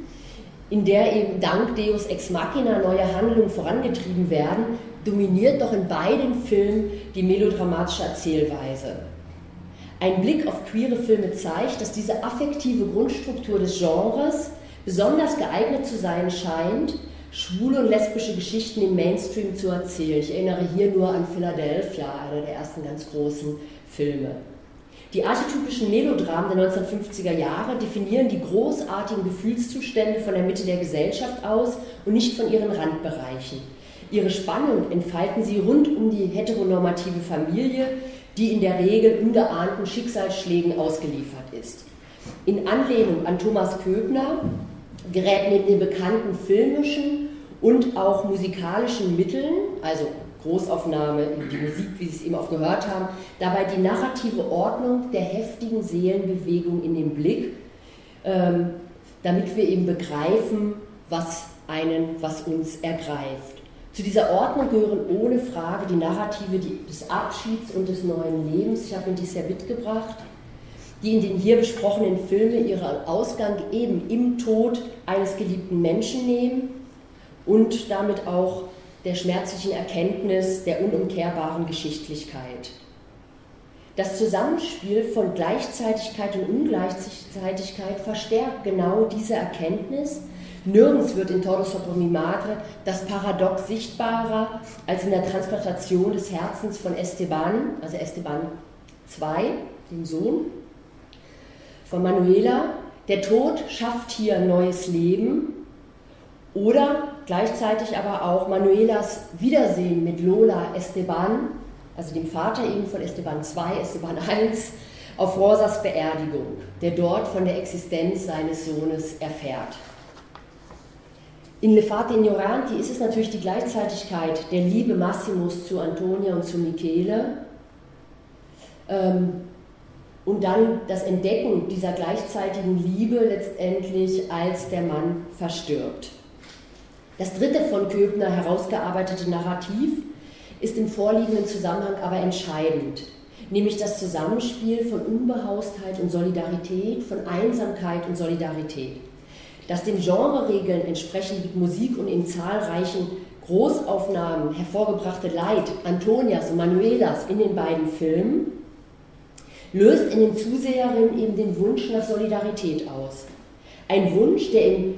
in der eben dank Deus Ex Machina neue Handlungen vorangetrieben werden, dominiert doch in beiden Filmen die melodramatische Erzählweise. Ein Blick auf queere Filme zeigt, dass diese affektive Grundstruktur des Genres besonders geeignet zu sein scheint, schwule und lesbische Geschichten im Mainstream zu erzählen. Ich erinnere hier nur an Philadelphia, einer der ersten ganz großen Filme. Die archetypischen Melodramen der 1950er Jahre definieren die großartigen Gefühlszustände von der Mitte der Gesellschaft aus und nicht von ihren Randbereichen. Ihre Spannung entfalten sie rund um die heteronormative Familie, die in der Regel ungeahnten Schicksalsschlägen ausgeliefert ist. In Anlehnung an Thomas Köbner gerät neben den bekannten filmischen und auch musikalischen Mitteln, also Großaufnahme, die Musik, wie Sie es eben auch gehört haben, dabei die narrative Ordnung der heftigen Seelenbewegung in den Blick, ähm, damit wir eben begreifen, was einen, was uns ergreift. Zu dieser Ordnung gehören ohne Frage die Narrative des Abschieds und des neuen Lebens. Ich habe Ihnen dies ja mitgebracht, die in den hier besprochenen Filmen ihren Ausgang eben im Tod eines geliebten Menschen nehmen und damit auch der schmerzlichen Erkenntnis der unumkehrbaren Geschichtlichkeit. Das Zusammenspiel von Gleichzeitigkeit und Ungleichzeitigkeit verstärkt genau diese Erkenntnis Nirgends wird in mi madre das Paradox sichtbarer als in der Transplantation des Herzens von Esteban, also Esteban II, dem Sohn von Manuela. Der Tod schafft hier neues Leben oder gleichzeitig aber auch Manuelas Wiedersehen mit Lola Esteban, also dem Vater eben von Esteban II, Esteban I, auf Rosas Beerdigung, der dort von der Existenz seines Sohnes erfährt. In Le Fate Ignoranti ist es natürlich die Gleichzeitigkeit der Liebe Massimos zu Antonia und zu Michele ähm, und dann das Entdecken dieser gleichzeitigen Liebe letztendlich, als der Mann verstirbt. Das dritte von Köbner herausgearbeitete Narrativ ist im vorliegenden Zusammenhang aber entscheidend, nämlich das Zusammenspiel von Unbehaustheit und Solidarität, von Einsamkeit und Solidarität. Das den Genreregeln entsprechend Musik und in zahlreichen Großaufnahmen hervorgebrachte Leid Antonias und Manuelas in den beiden Filmen löst in den Zuseherinnen eben den Wunsch nach Solidarität aus. Ein Wunsch, der im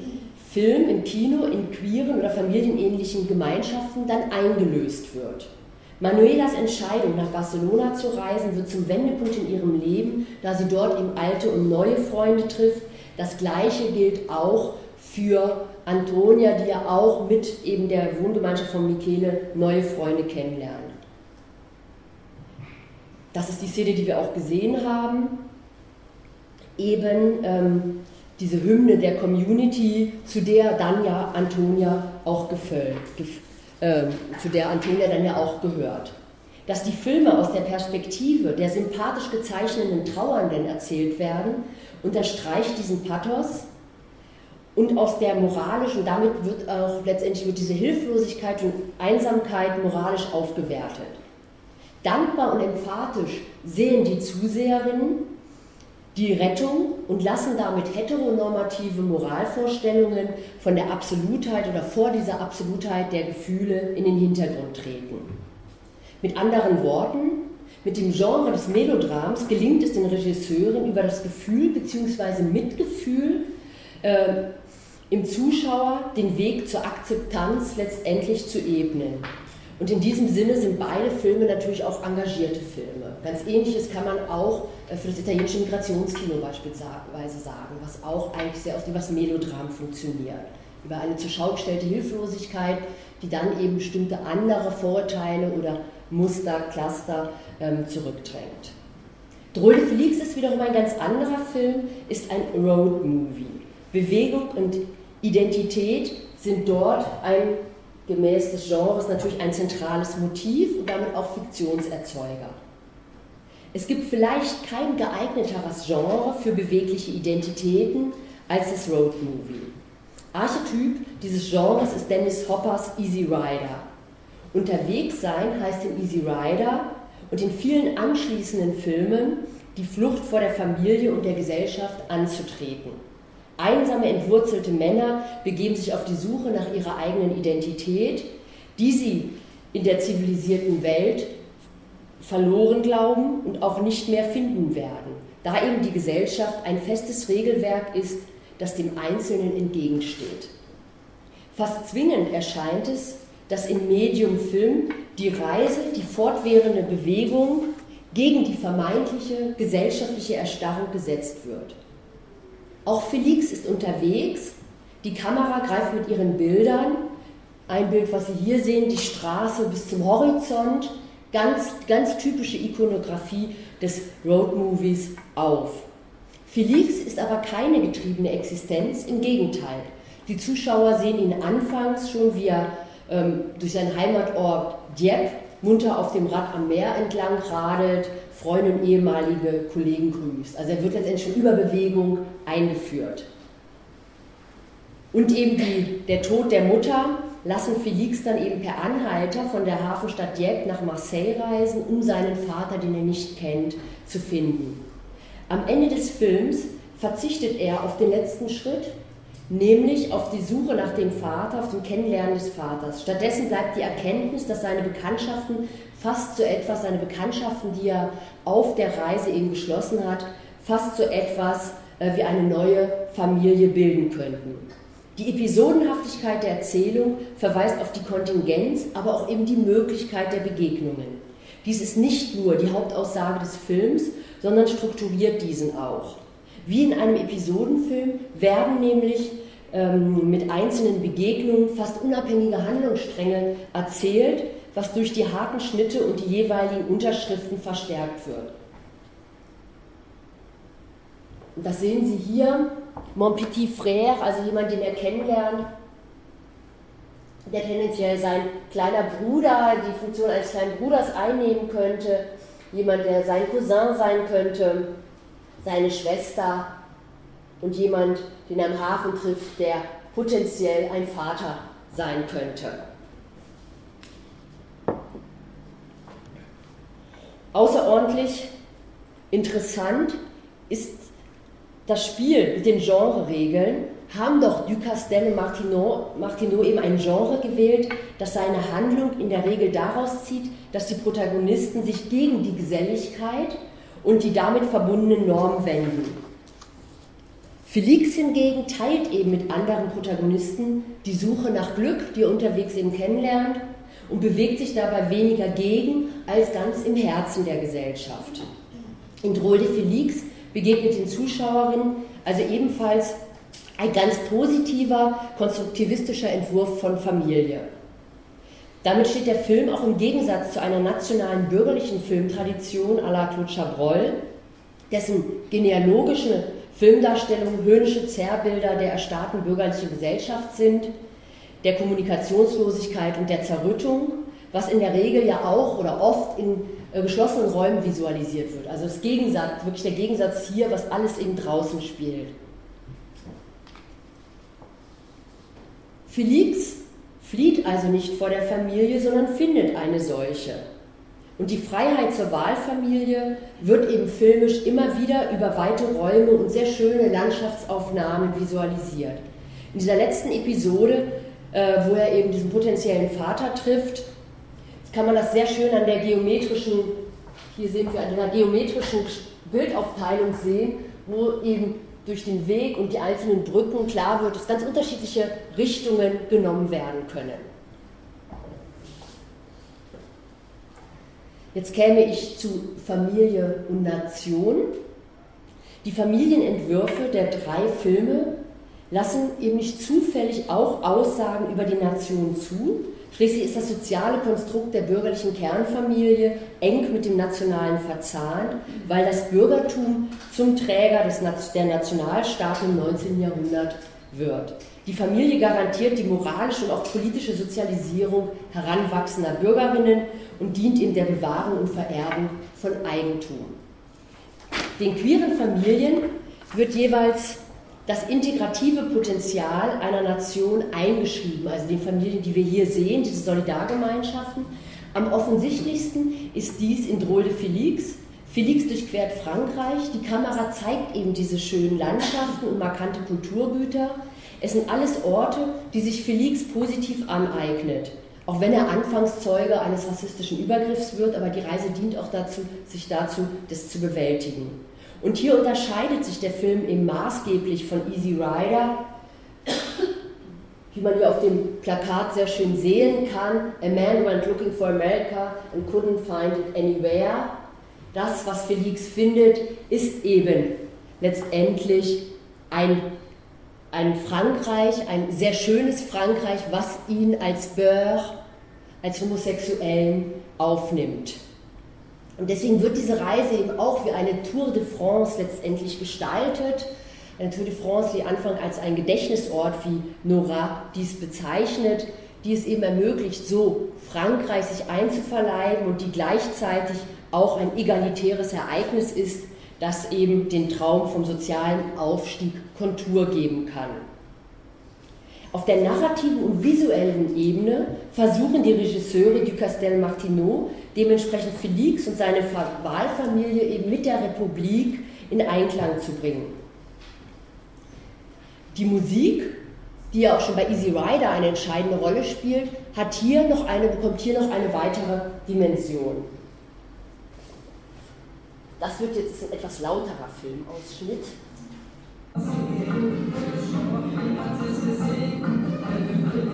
Film, im Kino, in queeren oder familienähnlichen Gemeinschaften dann eingelöst wird. Manuelas Entscheidung, nach Barcelona zu reisen, wird zum Wendepunkt in ihrem Leben, da sie dort eben alte und neue Freunde trifft, das Gleiche gilt auch für Antonia, die ja auch mit eben der Wohngemeinschaft von Michele neue Freunde kennenlernt. Das ist die Szene, die wir auch gesehen haben. Eben ähm, diese Hymne der Community, zu der dann ja Antonia auch gefällt, äh, zu der Antonia dann ja auch gehört. Dass die Filme aus der Perspektive der sympathisch gezeichneten Trauernden erzählt werden, unterstreicht diesen Pathos und aus der moralischen, damit wird auch letztendlich wird diese Hilflosigkeit und Einsamkeit moralisch aufgewertet. Dankbar und emphatisch sehen die Zuseherinnen die Rettung und lassen damit heteronormative Moralvorstellungen von der Absolutheit oder vor dieser Absolutheit der Gefühle in den Hintergrund treten. Mit anderen Worten, mit dem Genre des Melodrams gelingt es den Regisseuren über das Gefühl bzw. Mitgefühl äh, im Zuschauer den Weg zur Akzeptanz letztendlich zu ebnen. Und in diesem Sinne sind beide Filme natürlich auch engagierte Filme. Ganz ähnliches kann man auch äh, für das italienische Migrationskino beispielsweise sagen, was auch eigentlich sehr auf dem was Melodram funktioniert. Über eine zur Schau gestellte Hilflosigkeit, die dann eben bestimmte andere Vorurteile oder Muster, Cluster ähm, zurückdrängt. Drôle de Felix ist wiederum ein ganz anderer Film, ist ein Road-Movie. Bewegung und Identität sind dort ein gemäß des Genres natürlich ein zentrales Motiv und damit auch Fiktionserzeuger. Es gibt vielleicht kein geeigneteres Genre für bewegliche Identitäten als das Road Movie. Archetyp dieses Genres ist Dennis Hoppers Easy Rider. Unterwegs sein heißt im Easy Rider und in vielen anschließenden Filmen die Flucht vor der Familie und der Gesellschaft anzutreten. Einsame, entwurzelte Männer begeben sich auf die Suche nach ihrer eigenen Identität, die sie in der zivilisierten Welt verloren glauben und auch nicht mehr finden werden, da eben die Gesellschaft ein festes Regelwerk ist, das dem Einzelnen entgegensteht. Fast zwingend erscheint es, dass im Medium Film die Reise, die fortwährende Bewegung gegen die vermeintliche gesellschaftliche Erstarrung gesetzt wird. Auch Felix ist unterwegs. Die Kamera greift mit ihren Bildern, ein Bild, was Sie hier sehen, die Straße bis zum Horizont, ganz, ganz typische Ikonografie des Roadmovies auf. Felix ist aber keine getriebene Existenz, im Gegenteil. Die Zuschauer sehen ihn anfangs schon, wie er ähm, durch seinen Heimatort Dieppe munter auf dem Rad am Meer entlang radelt, Freunde und ehemalige Kollegen grüßt. Also er wird letztendlich schon über Bewegung eingeführt. Und eben die, der Tod der Mutter lassen Felix dann eben per Anhalter von der Hafenstadt Dieppe nach Marseille reisen, um seinen Vater, den er nicht kennt, zu finden. Am Ende des Films verzichtet er auf den letzten Schritt, nämlich auf die Suche nach dem Vater, auf dem Kennenlernen des Vaters. Stattdessen bleibt die Erkenntnis, dass seine Bekanntschaften fast so etwas, seine Bekanntschaften, die er auf der Reise eben geschlossen hat, fast so etwas äh, wie eine neue Familie bilden könnten. Die Episodenhaftigkeit der Erzählung verweist auf die Kontingenz, aber auch eben die Möglichkeit der Begegnungen. Dies ist nicht nur die Hauptaussage des Films, sondern strukturiert diesen auch. Wie in einem Episodenfilm werden nämlich ähm, mit einzelnen Begegnungen fast unabhängige Handlungsstränge erzählt, was durch die harten Schnitte und die jeweiligen Unterschriften verstärkt wird. Und das sehen Sie hier, Mon Petit Frère, also jemand, den er kennenlernt, der tendenziell sein kleiner Bruder, die Funktion eines kleinen Bruders einnehmen könnte, jemand, der sein Cousin sein könnte, seine Schwester und jemand, den er am Hafen trifft, der potenziell ein Vater sein könnte. Außerordentlich interessant ist das Spiel mit den Genre-Regeln. Haben doch Ducastel und Martineau, Martineau eben ein Genre gewählt, das seine Handlung in der Regel daraus zieht, dass die Protagonisten sich gegen die Geselligkeit und die damit verbundenen Normen wenden. Felix hingegen teilt eben mit anderen Protagonisten die Suche nach Glück, die er unterwegs eben kennenlernt, und bewegt sich dabei weniger gegen als ganz im Herzen der Gesellschaft. In Drôle de Felix begegnet den Zuschauerinnen also ebenfalls ein ganz positiver, konstruktivistischer Entwurf von Familie. Damit steht der Film auch im Gegensatz zu einer nationalen bürgerlichen Filmtradition à la Claude Chabrol, dessen genealogische Filmdarstellungen höhnische Zerrbilder der erstarrten bürgerlichen Gesellschaft sind, der Kommunikationslosigkeit und der Zerrüttung, was in der Regel ja auch oder oft in äh, geschlossenen Räumen visualisiert wird. Also das Gegensatz, wirklich der Gegensatz hier, was alles eben draußen spielt. Felix flieht also nicht vor der Familie, sondern findet eine solche. Und die Freiheit zur Wahlfamilie wird eben filmisch immer wieder über weite Räume und sehr schöne Landschaftsaufnahmen visualisiert. In dieser letzten Episode, äh, wo er eben diesen potenziellen Vater trifft, kann man das sehr schön an der geometrischen, hier sehen wir an der geometrischen Bildaufteilung sehen, wo eben durch den Weg und die einzelnen Brücken klar wird, dass ganz unterschiedliche Richtungen genommen werden können. Jetzt käme ich zu Familie und Nation. Die Familienentwürfe der drei Filme lassen eben nicht zufällig auch Aussagen über die Nation zu, Schließlich ist das soziale Konstrukt der bürgerlichen Kernfamilie eng mit dem Nationalen verzahnt, weil das Bürgertum zum Träger des, der Nationalstaaten im 19. Jahrhundert wird. Die Familie garantiert die moralische und auch politische Sozialisierung heranwachsender Bürgerinnen und dient in der Bewahrung und Vererbung von Eigentum. Den queeren Familien wird jeweils das integrative Potenzial einer Nation eingeschrieben, also den Familien, die wir hier sehen, diese Solidargemeinschaften. Am offensichtlichsten ist dies in Drôle de Félix. Félix durchquert Frankreich. Die Kamera zeigt eben diese schönen Landschaften und markante Kulturgüter. Es sind alles Orte, die sich Félix positiv aneignet. Auch wenn er anfangs Zeuge eines rassistischen Übergriffs wird, aber die Reise dient auch dazu, sich dazu, das zu bewältigen. Und hier unterscheidet sich der Film eben maßgeblich von Easy Rider, wie man hier auf dem Plakat sehr schön sehen kann. A man went looking for America and couldn't find it anywhere. Das, was Felix findet, ist eben letztendlich ein, ein Frankreich, ein sehr schönes Frankreich, was ihn als Beur, als Homosexuellen aufnimmt. Und deswegen wird diese Reise eben auch wie eine Tour de France letztendlich gestaltet. Eine Tour de France, die Anfang als ein Gedächtnisort, wie Nora dies bezeichnet, die es eben ermöglicht, so Frankreich sich einzuverleiben und die gleichzeitig auch ein egalitäres Ereignis ist, das eben den Traum vom sozialen Aufstieg Kontur geben kann. Auf der narrativen und visuellen Ebene versuchen die Regisseure du Castel Martineau dementsprechend Felix und seine Wahlfamilie eben mit der Republik in Einklang zu bringen. Die Musik, die ja auch schon bei Easy Rider eine entscheidende Rolle spielt, hat hier noch eine, bekommt hier noch eine weitere Dimension. Das wird jetzt ein etwas lauterer Filmausschnitt. Man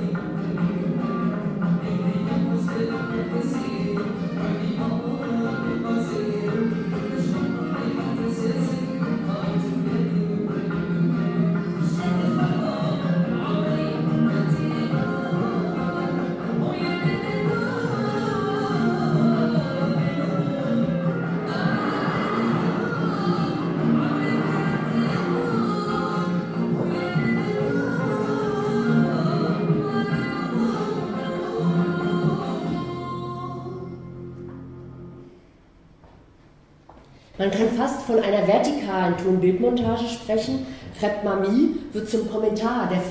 vertikalen Tonbildmontage sprechen. Crêpe Mamie wird zum Kommentar der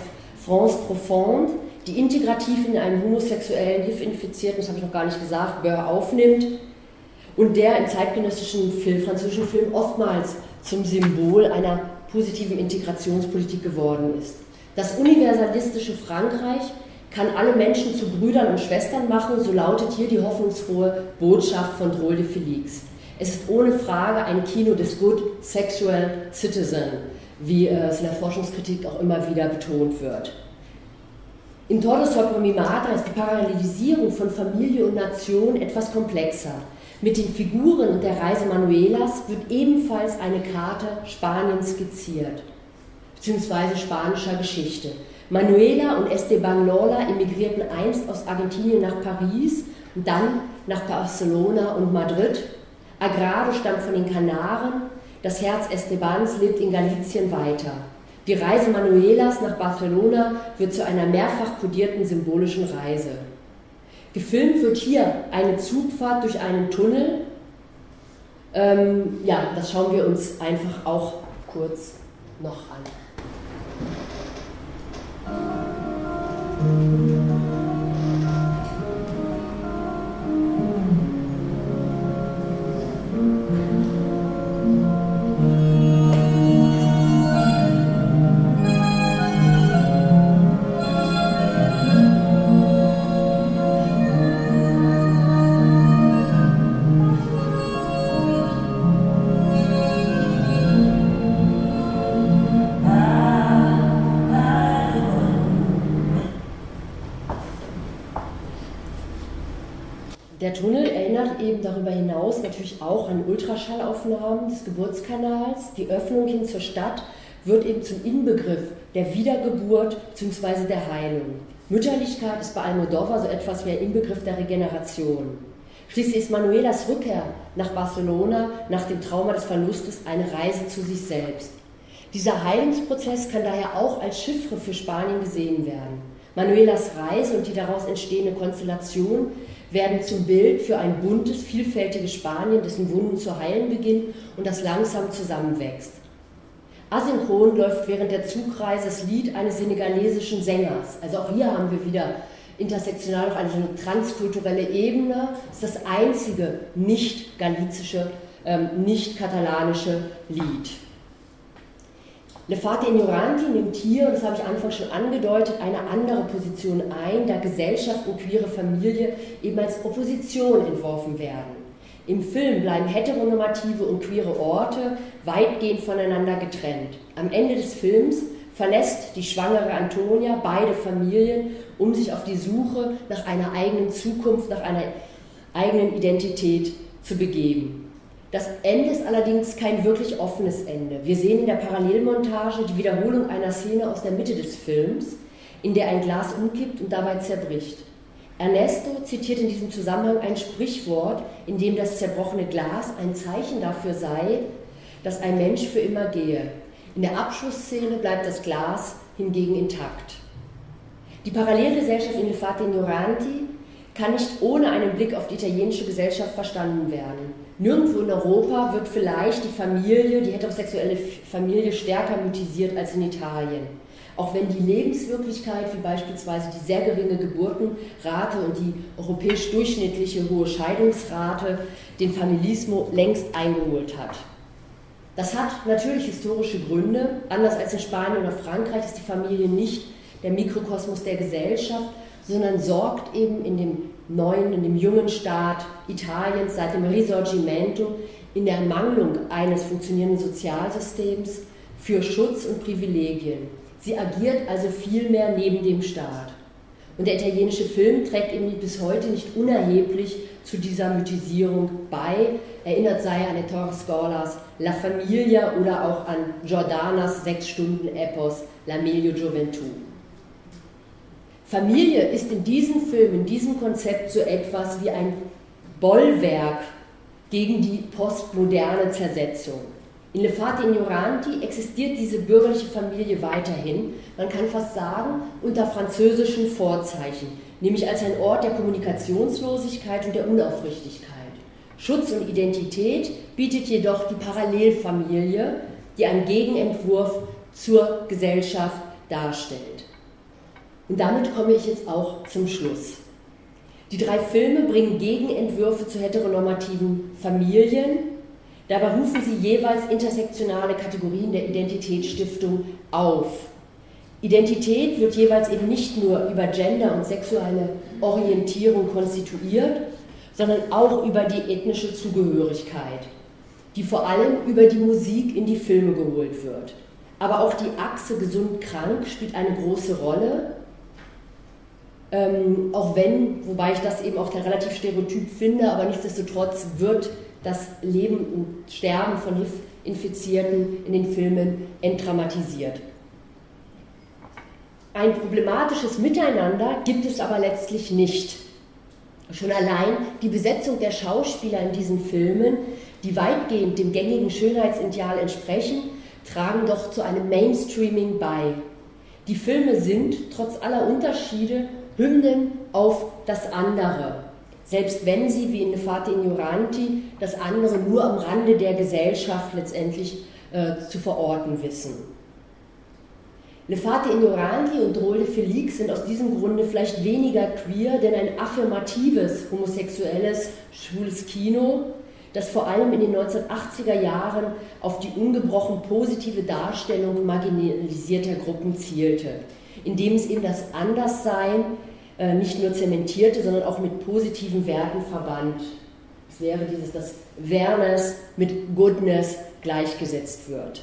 France Profonde, die integrativ in einen homosexuellen HIV-Infizierten, das habe ich noch gar nicht gesagt, Bör aufnimmt und der im zeitgenössischen Film, französischen Film oftmals zum Symbol einer positiven Integrationspolitik geworden ist. Das universalistische Frankreich kann alle Menschen zu Brüdern und Schwestern machen, so lautet hier die hoffnungsfrohe Botschaft von Drôle de Félix. Es ist ohne Frage ein Kino des Good Sexual Citizen, wie es in der Forschungskritik auch immer wieder betont wird. In Torres sobre mi madre ist die Parallelisierung von Familie und Nation etwas komplexer. Mit den Figuren und der Reise Manuelas wird ebenfalls eine Karte Spaniens skizziert. bzw. spanischer Geschichte. Manuela und Esteban Lola emigrierten einst aus Argentinien nach Paris und dann nach Barcelona und Madrid. Agrado stammt von den Kanaren, das Herz Estebans lebt in Galicien weiter. Die Reise Manuelas nach Barcelona wird zu einer mehrfach kodierten symbolischen Reise. Gefilmt wird hier eine Zugfahrt durch einen Tunnel. Ähm, ja, das schauen wir uns einfach auch kurz noch an. Der natürlich auch an Ultraschallaufnahmen des Geburtskanals. Die Öffnung hin zur Stadt wird eben zum Inbegriff der Wiedergeburt bzw. der Heilung. Mütterlichkeit ist bei Almodovar so etwas wie ein Inbegriff der Regeneration. Schließlich ist Manuelas Rückkehr nach Barcelona nach dem Trauma des Verlustes eine Reise zu sich selbst. Dieser Heilungsprozess kann daher auch als Chiffre für Spanien gesehen werden. Manuelas Reise und die daraus entstehende Konstellation werden zum Bild für ein buntes, vielfältiges Spanien, dessen Wunden zu heilen beginnen und das langsam zusammenwächst. Asynchron läuft während der Zugreise das Lied eines senegalesischen Sängers. Also auch hier haben wir wieder intersektional auf eine transkulturelle Ebene. Das ist das einzige nicht galizische, ähm, nicht katalanische Lied. Le Fate Ignoranti nimmt hier, und das habe ich anfangs schon angedeutet, eine andere Position ein, da Gesellschaft und queere Familie eben als Opposition entworfen werden. Im Film bleiben heteronormative und queere Orte weitgehend voneinander getrennt. Am Ende des Films verlässt die schwangere Antonia beide Familien, um sich auf die Suche nach einer eigenen Zukunft, nach einer eigenen Identität zu begeben. Das Ende ist allerdings kein wirklich offenes Ende. Wir sehen in der Parallelmontage die Wiederholung einer Szene aus der Mitte des Films, in der ein Glas umkippt und dabei zerbricht. Ernesto zitiert in diesem Zusammenhang ein Sprichwort, in dem das zerbrochene Glas ein Zeichen dafür sei, dass ein Mensch für immer gehe. In der Abschlussszene bleibt das Glas hingegen intakt. Die Parallelgesellschaft in Le Fate Ignoranti kann nicht ohne einen Blick auf die italienische Gesellschaft verstanden werden. Nirgendwo in Europa wird vielleicht die Familie, die heterosexuelle Familie stärker mythisiert als in Italien. Auch wenn die Lebenswirklichkeit, wie beispielsweise die sehr geringe Geburtenrate und die europäisch durchschnittliche hohe Scheidungsrate, den Familismo längst eingeholt hat. Das hat natürlich historische Gründe. Anders als in Spanien oder Frankreich ist die Familie nicht der Mikrokosmos der Gesellschaft, sondern sorgt eben in dem neuen, in dem jungen Staat Italiens seit dem Risorgimento in der Ermangelung eines funktionierenden Sozialsystems für Schutz und Privilegien. Sie agiert also vielmehr neben dem Staat. Und der italienische Film trägt eben bis heute nicht unerheblich zu dieser Mythisierung bei. Erinnert sei an Ettore Scolas La Famiglia oder auch an Giordanas Sechs-Stunden-Epos La Meglio Gioventù. Familie ist in diesem Film, in diesem Konzept so etwas wie ein Bollwerk gegen die postmoderne Zersetzung. In Le Fate Ignoranti existiert diese bürgerliche Familie weiterhin, man kann fast sagen, unter französischen Vorzeichen, nämlich als ein Ort der Kommunikationslosigkeit und der Unaufrichtigkeit. Schutz und Identität bietet jedoch die Parallelfamilie, die einen Gegenentwurf zur Gesellschaft darstellt. Und damit komme ich jetzt auch zum Schluss. Die drei Filme bringen Gegenentwürfe zu heteronormativen Familien. Dabei rufen sie jeweils intersektionale Kategorien der Identitätsstiftung auf. Identität wird jeweils eben nicht nur über Gender und sexuelle Orientierung konstituiert, sondern auch über die ethnische Zugehörigkeit, die vor allem über die Musik in die Filme geholt wird. Aber auch die Achse gesund-krank spielt eine große Rolle ähm, auch wenn, wobei ich das eben auch relativ stereotyp finde, aber nichtsdestotrotz wird das Leben und Sterben von HIV-Infizierten in den Filmen entdramatisiert. Ein problematisches Miteinander gibt es aber letztlich nicht. Schon allein die Besetzung der Schauspieler in diesen Filmen, die weitgehend dem gängigen Schönheitsideal entsprechen, tragen doch zu einem Mainstreaming bei. Die Filme sind, trotz aller Unterschiede, Hymnen auf das andere, selbst wenn sie, wie in Nefate Ignoranti, das andere nur am Rande der Gesellschaft letztendlich äh, zu verorten wissen. Le Fate Ignoranti und Drôle de Félix sind aus diesem Grunde vielleicht weniger queer, denn ein affirmatives, homosexuelles, schwules Kino, das vor allem in den 1980er Jahren auf die ungebrochen positive Darstellung marginalisierter Gruppen zielte, indem es eben das Anderssein äh, nicht nur zementierte, sondern auch mit positiven Werten verband. Es wäre dieses, dass Werners mit Goodness gleichgesetzt wird.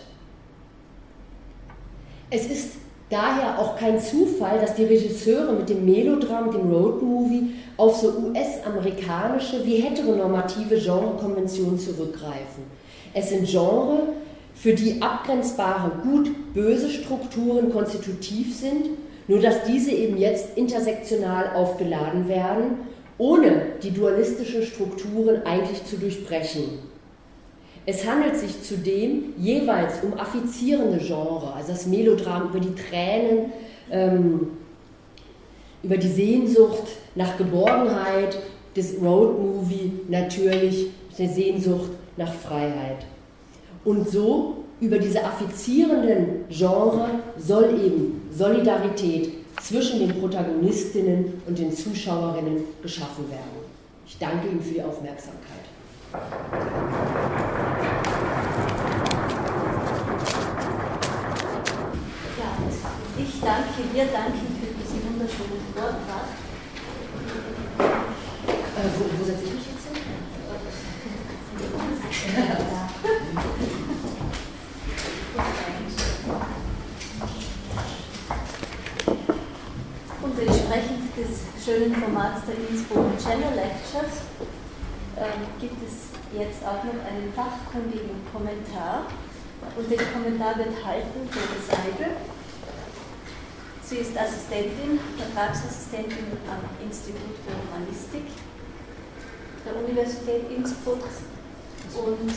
Es ist daher auch kein Zufall, dass die Regisseure mit dem Melodram, dem Roadmovie, auf so US-amerikanische wie heteronormative Genrekonventionen zurückgreifen. Es sind Genre, für die abgrenzbare gut-böse Strukturen konstitutiv sind, nur dass diese eben jetzt intersektional aufgeladen werden, ohne die dualistischen Strukturen eigentlich zu durchbrechen. Es handelt sich zudem jeweils um affizierende Genre, also das Melodram über die Tränen, ähm, über die Sehnsucht nach Geborgenheit, das Roadmovie natürlich der Sehnsucht nach Freiheit. Und so über diese affizierenden Genre soll eben Solidarität zwischen den Protagonistinnen und den Zuschauerinnen geschaffen werden. Ich danke Ihnen für die Aufmerksamkeit. Ich danke dir, danke für diesen wunderschönen Vortrag. Äh, wo, wo setze ich mich jetzt hin? Und entsprechend des schönen Formats der Innsbruck Channel Lectures äh, gibt es jetzt auch noch einen fachkundigen Kommentar. Und den Kommentar wird halten Tove Seidel. Sie ist Assistentin, Vertragsassistentin am Institut für Romanistik der Universität Innsbruck. Und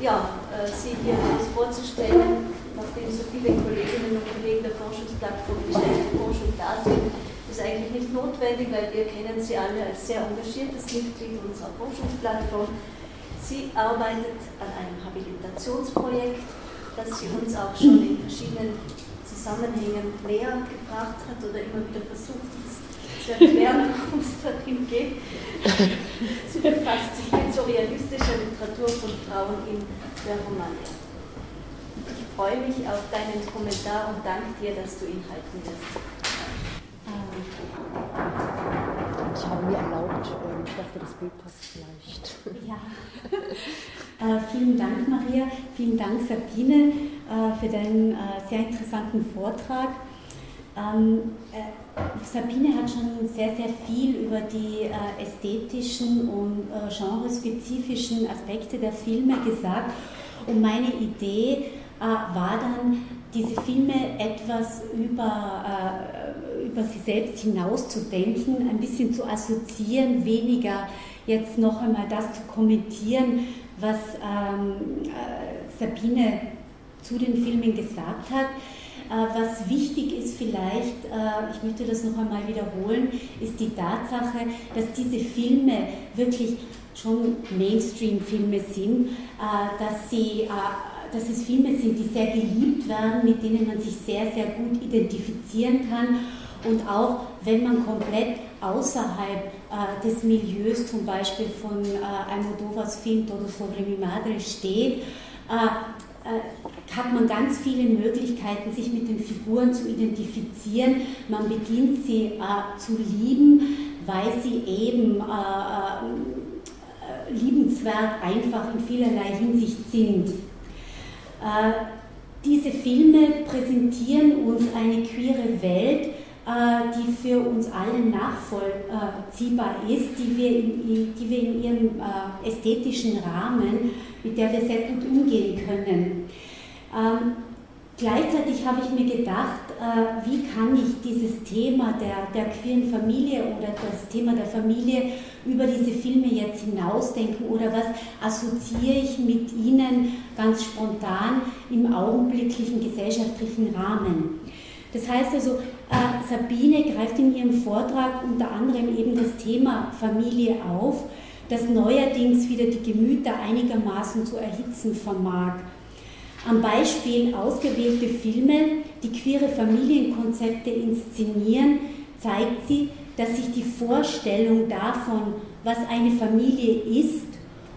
ja, äh, sie hier etwas vorzustellen, nachdem so viele Kolleginnen und Kollegen der Forschungsplattform Geschichte Forschung da sind, ist eigentlich nicht notwendig, weil wir kennen sie alle als sehr engagiertes Mitglied unserer Forschungsplattform. Sie arbeitet an einem Habilitationsprojekt, das sie uns auch schon in verschiedenen Zusammenhängen näher gebracht hat oder immer wieder versucht, uns zu erklären, worum es darin geht. Sie befasst sich mit surrealistischer Literatur von Frauen in der Romania. Ich freue mich auf deinen Kommentar und danke dir, dass du ihn halten wirst. Ich habe mir erlaubt, ähm, ich dachte, das Bild passt vielleicht. Ja. Äh, vielen Dank, Maria. Vielen Dank, Sabine, äh, für deinen äh, sehr interessanten Vortrag. Ähm, äh, Sabine hat schon sehr, sehr viel über die äh, ästhetischen und äh, genrespezifischen Aspekte der Filme gesagt. Und meine Idee war dann, diese Filme etwas über, über sie selbst hinaus zu denken, ein bisschen zu assoziieren, weniger jetzt noch einmal das zu kommentieren, was ähm, äh, Sabine zu den Filmen gesagt hat. Äh, was wichtig ist vielleicht, äh, ich möchte das noch einmal wiederholen, ist die Tatsache, dass diese Filme wirklich schon Mainstream-Filme sind, äh, dass, sie, dass es Filme sind, die sehr geliebt werden, mit denen man sich sehr, sehr gut identifizieren kann. Und auch wenn man komplett außerhalb äh, des Milieus, zum Beispiel von äh, Almodovas Film Todo sobre mi madre steht, äh, hat man ganz viele Möglichkeiten, sich mit den Figuren zu identifizieren. Man beginnt sie äh, zu lieben, weil sie eben äh, liebenswert einfach in vielerlei Hinsicht sind. Diese Filme präsentieren uns eine queere Welt, äh, die für uns alle nachvollziehbar ist, die wir in, die wir in ihrem äh, ästhetischen Rahmen, mit der wir sehr gut umgehen können. Ähm, Gleichzeitig habe ich mir gedacht, äh, wie kann ich dieses Thema der, der queeren Familie oder das Thema der Familie über diese Filme jetzt hinausdenken oder was assoziiere ich mit ihnen ganz spontan im augenblicklichen gesellschaftlichen Rahmen. Das heißt also, äh, Sabine greift in ihrem Vortrag unter anderem eben das Thema Familie auf, das neuerdings wieder die Gemüter einigermaßen zu erhitzen vermag. Am Beispiel ausgewählte Filme, die queere Familienkonzepte inszenieren, zeigt sie, dass sich die Vorstellung davon, was eine Familie ist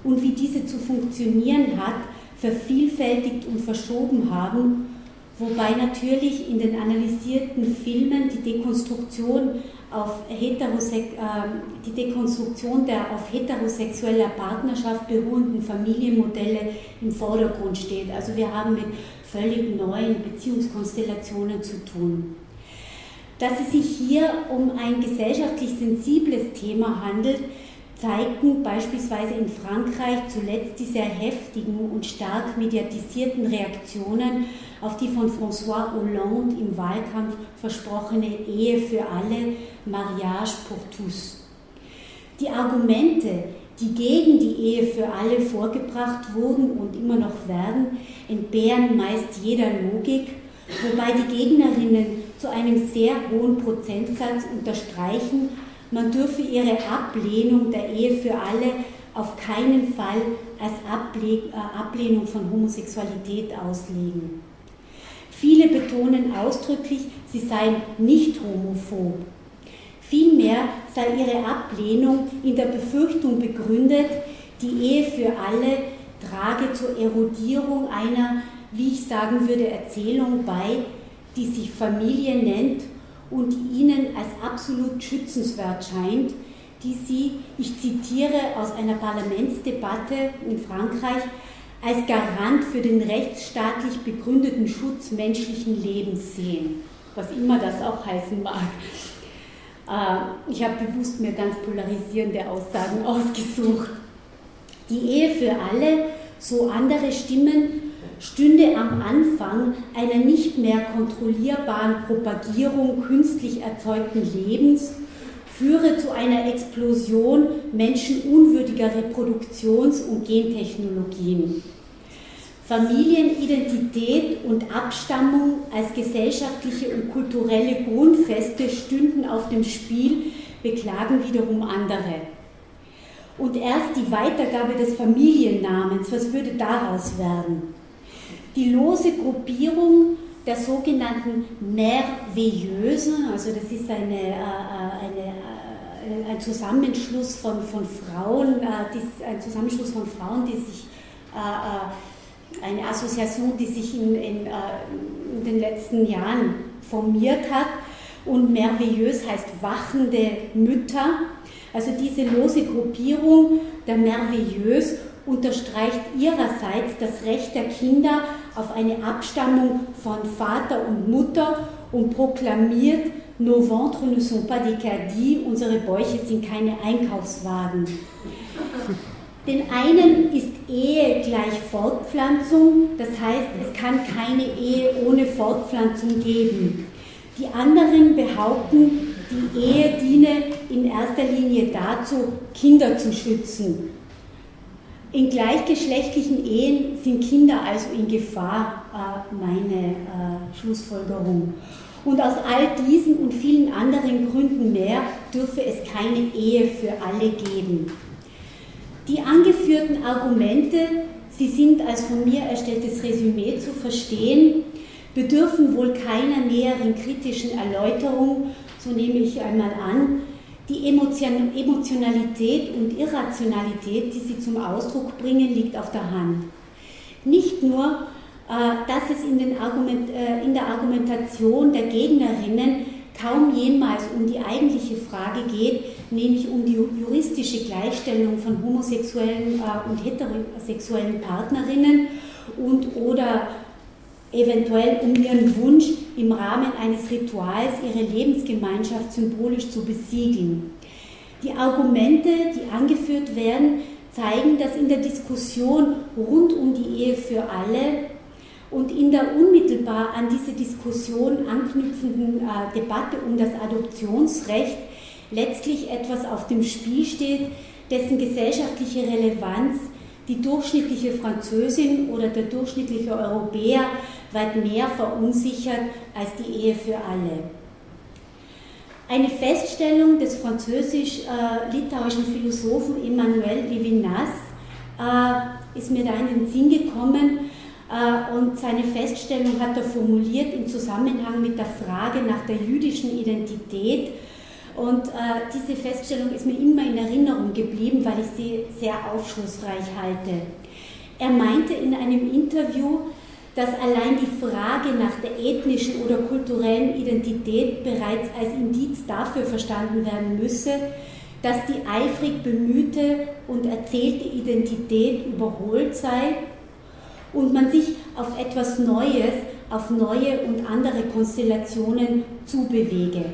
und wie diese zu funktionieren hat, vervielfältigt und verschoben haben, wobei natürlich in den analysierten Filmen die Dekonstruktion auf Heterosek äh, die Dekonstruktion der auf heterosexueller Partnerschaft beruhenden Familienmodelle im Vordergrund steht. Also wir haben mit völlig neuen Beziehungskonstellationen zu tun. Dass es sich hier um ein gesellschaftlich sensibles Thema handelt, zeigten beispielsweise in Frankreich zuletzt die sehr heftigen und stark mediatisierten Reaktionen auf die von François Hollande im Wahlkampf versprochene Ehe für alle, Mariage pour tous. Die Argumente, die gegen die Ehe für alle vorgebracht wurden und immer noch werden, entbehren meist jeder Logik, wobei die Gegnerinnen zu einem sehr hohen Prozentsatz unterstreichen, man dürfe ihre Ablehnung der Ehe für alle auf keinen Fall als äh, Ablehnung von Homosexualität auslegen. Viele betonen ausdrücklich, sie seien nicht homophob. Vielmehr sei ihre Ablehnung in der Befürchtung begründet, die Ehe für alle trage zur Erodierung einer, wie ich sagen würde, Erzählung bei, die sich Familie nennt und ihnen als absolut schützenswert scheint, die sie, ich zitiere aus einer Parlamentsdebatte in Frankreich, als Garant für den rechtsstaatlich begründeten Schutz menschlichen Lebens sehen, was immer das auch heißen mag. Äh, ich habe bewusst mir ganz polarisierende Aussagen ausgesucht. Die Ehe für alle, so andere Stimmen, stünde am Anfang einer nicht mehr kontrollierbaren Propagierung künstlich erzeugten Lebens, führe zu einer Explosion menschenunwürdiger Reproduktions- und Gentechnologien. Familienidentität und Abstammung als gesellschaftliche und kulturelle Grundfeste stünden auf dem Spiel, beklagen wiederum andere. Und erst die Weitergabe des Familiennamens, was würde daraus werden? Die lose Gruppierung der sogenannten Merveilleusen, also das ist eine, äh, äh, eine, äh, ein Zusammenschluss von, von Frauen, ein Zusammenschluss von Frauen, die sich eine Assoziation, die sich in, in, in, den letzten Jahren formiert hat. Und merveilleuse heißt wachende Mütter. Also diese lose Gruppierung der Merveilleuse unterstreicht ihrerseits das Recht der Kinder auf eine Abstammung von Vater und Mutter und proklamiert, nos ventres ne sont pas des caddies, unsere Bäuche sind keine Einkaufswagen. Den einen ist Ehe gleich Fortpflanzung, das heißt, es kann keine Ehe ohne Fortpflanzung geben. Die anderen behaupten, die Ehe diene in erster Linie dazu, Kinder zu schützen. In gleichgeschlechtlichen Ehen sind Kinder also in Gefahr, äh, meine äh, Schlussfolgerung. Und aus all diesen und vielen anderen Gründen mehr dürfe es keine Ehe für alle geben. Die angeführten Argumente, sie sind als von mir erstelltes Resümee zu verstehen, bedürfen wohl keiner näheren kritischen Erläuterung, so nehme ich einmal an, die Emotionalität und Irrationalität, die sie zum Ausdruck bringen, liegt auf der Hand. Nicht nur, äh, dass es in, Argument, äh, in, der Argumentation der Gegnerinnen kaum jemals um die eigentliche Frage geht, nämlich um die juristische Gleichstellung von homosexuellen äh, und heterosexuellen Partnerinnen und oder eventuell um ihren Wunsch, im Rahmen eines Rituals ihre Lebensgemeinschaft symbolisch zu besiegeln. Die Argumente, die angeführt werden, zeigen, dass in der Diskussion rund um die Ehe für alle und in der unmittelbar an diese Diskussion anknüpfenden äh, Debatte um das Adoptionsrecht letztlich etwas auf dem Spiel steht, dessen gesellschaftliche Relevanz die durchschnittliche Französin oder der durchschnittliche Europäer weit mehr verunsichert als die Ehe für alle. Eine Feststellung des französisch-litauischen Philosophen Emmanuel Levinas äh, ist mir da in den Sinn gekommen äh, und seine Feststellung hat er formuliert im Zusammenhang mit der Frage nach der jüdischen Identität und äh, diese Feststellung ist mir immer in Erinnerung geblieben, weil ich sie sehr aufschlussreich halte. Er meinte in einem Interview, dass allein die Frage nach der ethnischen oder kulturellen Identität bereits als Indiz dafür verstanden werden müsse, dass die eifrig bemühte und erzählte Identität überholt sei und man sich auf etwas Neues, auf neue und andere Konstellationen zubewege.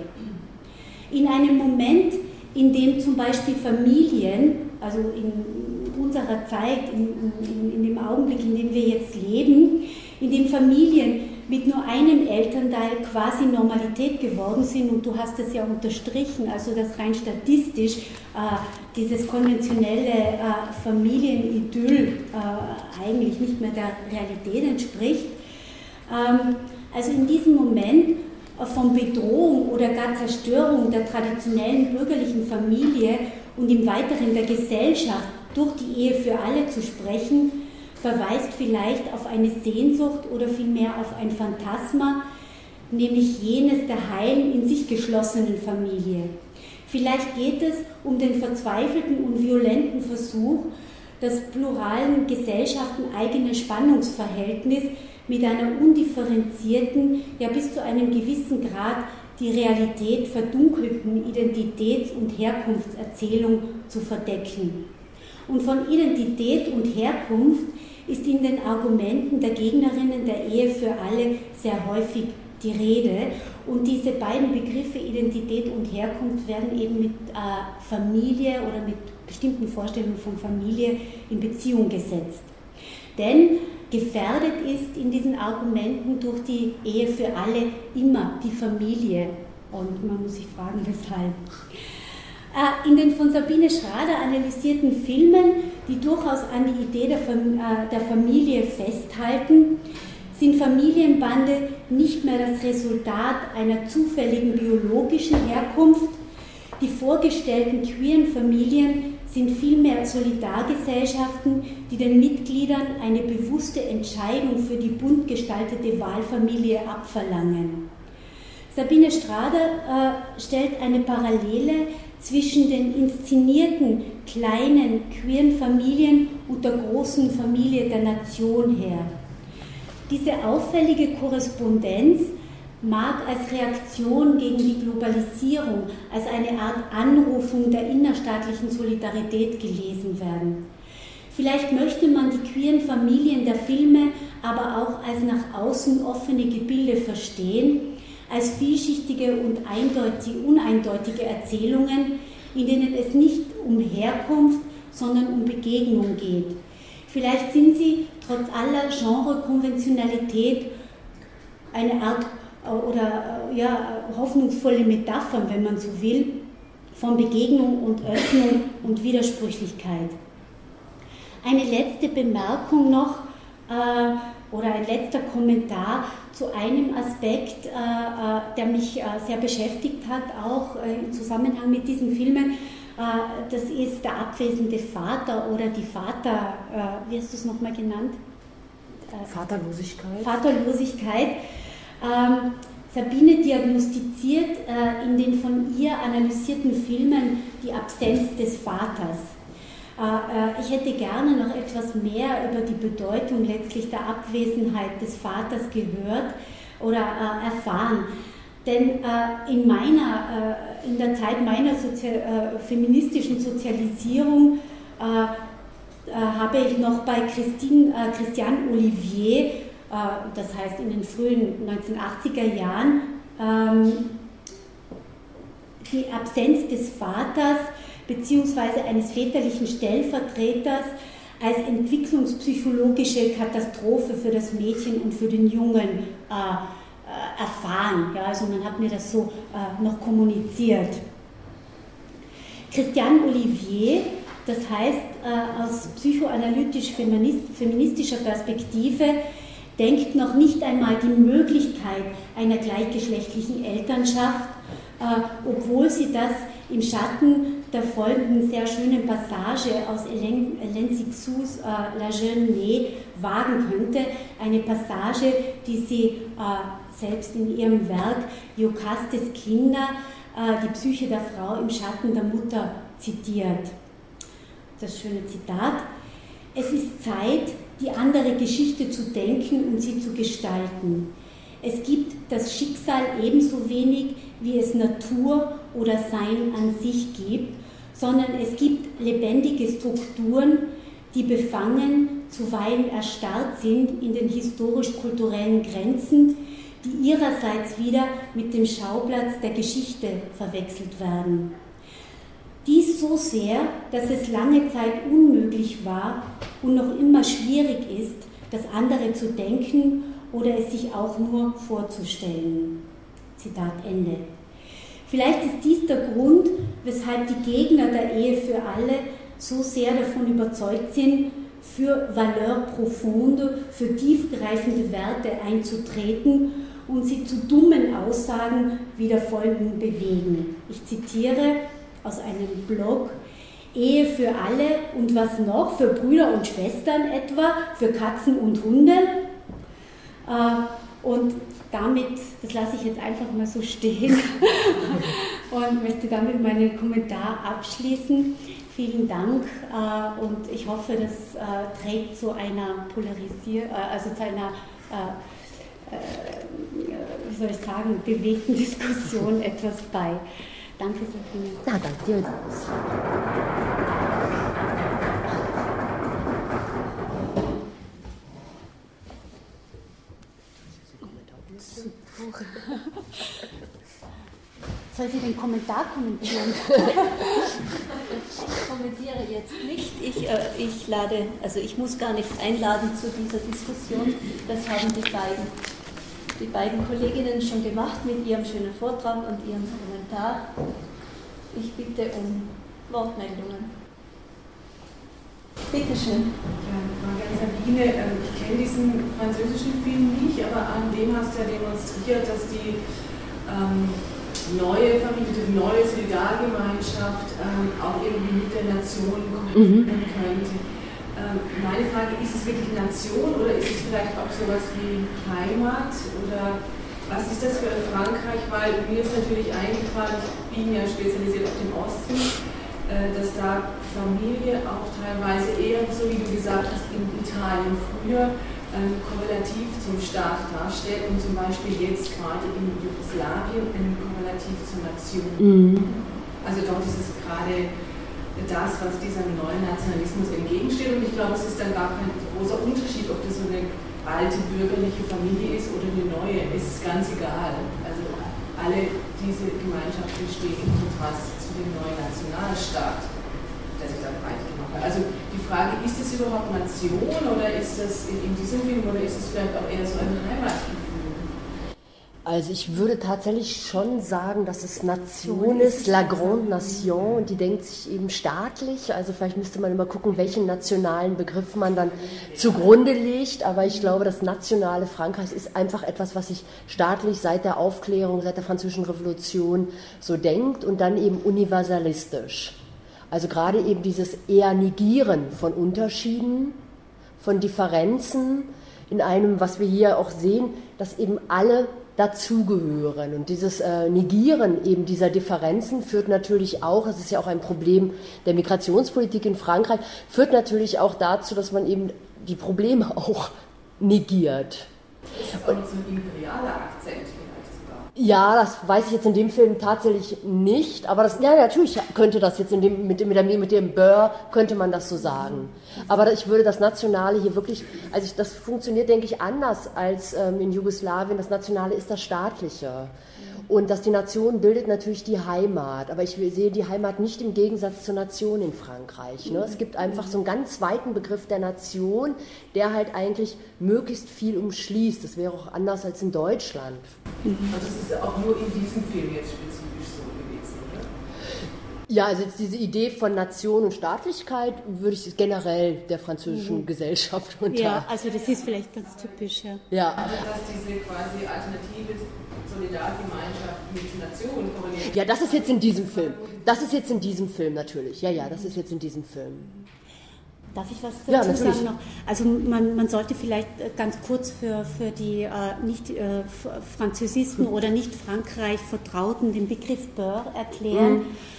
In einem Moment, in dem zum Beispiel Familien, also in unserer Zeit, in, in, in dem Augenblick, in dem wir jetzt leben, in dem Familien mit nur einem Elternteil quasi Normalität geworden sind und du hast es ja unterstrichen, also dass rein statistisch äh, dieses konventionelle äh, Familienidyll äh, eigentlich nicht mehr der Realität entspricht. Ähm, also in diesem Moment von Bedrohung oder gar Zerstörung der traditionellen bürgerlichen Familie und im Weiteren der Gesellschaft durch die Ehe für alle zu sprechen, verweist vielleicht auf eine Sehnsucht oder vielmehr auf ein Phantasma, nämlich jenes der heilen, in sich geschlossenen Familie. Vielleicht geht es um den verzweifelten und violenten Versuch, das pluralen Gesellschaften eigene Spannungsverhältnis mit einer undifferenzierten, ja bis zu einem gewissen Grad die Realität verdunkelten Identitäts- und Herkunftserzählung zu verdecken. Und von Identität und Herkunft ist in den Argumenten der Gegnerinnen der Ehe für alle sehr häufig die Rede. Und diese beiden Begriffe Identität und Herkunft werden eben mit äh, Familie oder mit bestimmten Vorstellungen von Familie in Beziehung gesetzt. Denn gefährdet ist in diesen Argumenten durch die Ehe für alle immer die Familie. Und man muss sich fragen, weshalb. Äh, in den von Sabine Schrader analysierten Filmen, die durchaus an die Idee äh, der Familie festhalten, sind Familienbande nicht mehr das Resultat einer zufälligen biologischen Herkunft. Die vorgestellten queeren Familien sind vielmehr Solidargesellschaften, die den Mitgliedern eine bewusste Entscheidung für die bunt gestaltete Wahlfamilie abverlangen. Sabine Strader äh, stellt eine Parallele zwischen den inszenierten kleinen queeren Familien und der großen Familie der Nation her. Diese auffällige Korrespondenz mag als Reaktion gegen die Globalisierung, als eine Art Anrufung der innerstaatlichen Solidarität gelesen werden. Vielleicht möchte man die queeren Familien der Filme aber auch als nach außen offene Gebilde verstehen, als vielschichtige und uneindeutige Erzählungen, in denen es nicht um Herkunft, sondern um Begegnung geht. Vielleicht sind sie trotz aller Genrekonventionalität eine Art äh, oder äh, ja, hoffnungsvolle Metaphern, wenn man so will, von Begegnung und Öffnung und Widersprüchlichkeit. Eine letzte Bemerkung noch äh, oder ein letzter Kommentar zu einem Aspekt, äh, äh, der mich äh, sehr beschäftigt hat, auch im Zusammenhang mit diesen Filmen. Das ist der abwesende Vater oder die Vater, wie hast du es nochmal genannt? Vaterlosigkeit. Vaterlosigkeit. Ähm, Sabine diagnostiziert in den von ihr analysierten Filmen die Absenz des Vaters. Äh, äh, ich hätte gerne noch etwas mehr über die Bedeutung letztlich der Abwesenheit des Vaters gehört oder äh, erfahren. Denn in, meiner, in der Zeit meiner Sozial feministischen Sozialisierung habe ich noch bei Christine, Christian Olivier, das heißt in den frühen 1980er Jahren, ähm, die Absenz des Vaters beziehungsweise eines väterlichen Stellvertreters als entwicklungspsychologische Katastrophe für das Mädchen und für den Jungen äh, äh, erfahren. Ja, also man hat mir das so äh, noch kommuniziert. Christian Olivier, das heißt äh, aus psychoanalytisch-feministischer Perspektive, denkt noch nicht einmal die Möglichkeit einer gleichgeschlechtlichen Elternschaft, äh, obwohl sie das im Schatten der folgenden sehr schönen Passage aus Hélène Sixous äh, La Jeune Née wagen könnte. Eine Passage, die sie äh, selbst in ihrem Werk Jokastes Kinder, äh, die Psyche der Frau im Schatten der Mutter zitiert. Das schöne Zitat. Es ist Zeit, die andere Geschichte zu denken und sie zu gestalten. Es gibt das Schicksal ebenso wenig, wie es Natur oder Sein an sich gibt, sondern es gibt lebendige Strukturen, die befangen, zuweilen erstarrt sind in den historisch-kulturellen Grenzen, die ihrerseits wieder mit dem Schauplatz der Geschichte verwechselt werden. Dies so sehr, dass es lange Zeit unmöglich war und noch immer schwierig ist, das andere zu denken oder es sich auch nur vorzustellen. Zitat Ende. Vielleicht ist dies der Grund, weshalb die Gegner der Ehe für alle so sehr davon überzeugt sind, für Valeur profonde, für tiefgreifende Werte einzutreten und sie zu dummen Aussagen wie der folgenden bewegen. Ich zitiere aus einem Blog, Ehe für alle und was noch? Für Brüder und Schwestern etwa? Für Katzen und Hunde? Äh, und damit, das lasse ich jetzt einfach mal so stehen und möchte damit meinen Kommentar abschließen. Vielen Dank äh, und ich hoffe, das äh, trägt zu einer Polarisier also zu einer wie soll ich sagen, bewegten Diskussion etwas bei. Danke, Sabine. Na, danke dir. Soll sie den Kommentar kommentieren? ich kommentiere jetzt nicht. Ich, äh, ich lade, also ich muss gar nicht einladen zu dieser Diskussion. Das haben die beiden die beiden Kolleginnen schon gemacht mit ihrem schönen Vortrag und ihrem Kommentar. Ich bitte um Wortmeldungen. Bitte schön. Ja, Frage an Sabine. Ähm, ich kenne diesen französischen Film nicht, aber an dem hast du ja demonstriert, dass die ähm, neue Familie, die neue Solidargemeinschaft ähm, auch irgendwie mit der Nation kombinieren mhm. könnte. Ähm, meine Frage, ist es wirklich Nation oder ist es vielleicht auch sowas wie Heimat oder was ist das für Frankreich? Weil mir ist natürlich eingefallen, ich bin ja spezialisiert auf den Osten, äh, dass da Familie auch teilweise eher, so wie du gesagt hast, in Italien früher ähm, korrelativ zum Staat darstellt und zum Beispiel jetzt gerade in Jugoslawien ein korrelativ zur Nation. Mhm. Also dort ist es gerade das, was diesem neuen Nationalismus entgegensteht. Und ich glaube, es ist dann gar kein großer Unterschied, ob das so eine alte bürgerliche Familie ist oder eine neue. Es ist ganz egal. Also alle diese Gemeinschaften stehen im Kontrast zu dem neuen Nationalstaat, der sich da breit gemacht hat. Also die Frage, ist es überhaupt Nation oder ist das in, diesem Film oder ist es vielleicht auch eher so ein Heimatgefühl? Also ich würde tatsächlich schon sagen, dass es Nation ist, la grande nation, und die denkt sich eben staatlich. Also vielleicht müsste man immer gucken, welchen nationalen Begriff man dann zugrunde legt. Aber ich glaube, das nationale Frankreich ist einfach etwas, was sich staatlich seit der Aufklärung, seit der Französischen Revolution so denkt und dann eben universalistisch. Also gerade eben dieses eher Negieren von Unterschieden, von Differenzen in einem, was wir hier auch sehen, dass eben alle dazugehören. Und dieses äh, Negieren eben dieser Differenzen führt natürlich auch, es ist ja auch ein Problem der Migrationspolitik in Frankreich, führt natürlich auch dazu, dass man eben die Probleme auch negiert. Das ist auch so ein imperialer Akzent. Ja, das weiß ich jetzt in dem Film tatsächlich nicht, aber das, ja, natürlich könnte das jetzt in dem, mit, mit, dem, mit dem Bör, könnte man das so sagen. Aber ich würde das Nationale hier wirklich, also ich, das funktioniert, denke ich, anders als ähm, in Jugoslawien. Das Nationale ist das Staatliche. Und dass die Nation bildet natürlich die Heimat, aber ich sehe die Heimat nicht im Gegensatz zur Nation in Frankreich. Ne? Es gibt einfach so einen ganz weiten Begriff der Nation, der halt eigentlich möglichst viel umschließt. Das wäre auch anders als in Deutschland. Also es ist auch nur in diesem Film jetzt spezifisch? Ja, also jetzt diese Idee von Nation und Staatlichkeit würde ich generell der französischen Gesellschaft unter. Ja, also das ist vielleicht ganz typisch, ja. ja. Also dass diese quasi alternative Solidargemeinschaft mit Nation korreliert. Ja, das ist jetzt in diesem Film. Das ist jetzt in diesem Film natürlich. Ja, ja, das ist jetzt in diesem Film. Darf ich was Ja, dazu natürlich. sagen noch? Also man, man sollte vielleicht äh, ganz kurz für, für die äh, nicht äh, Französisten oder nicht Frankreich Vertrauten den Begriff Beur erklären. Äh,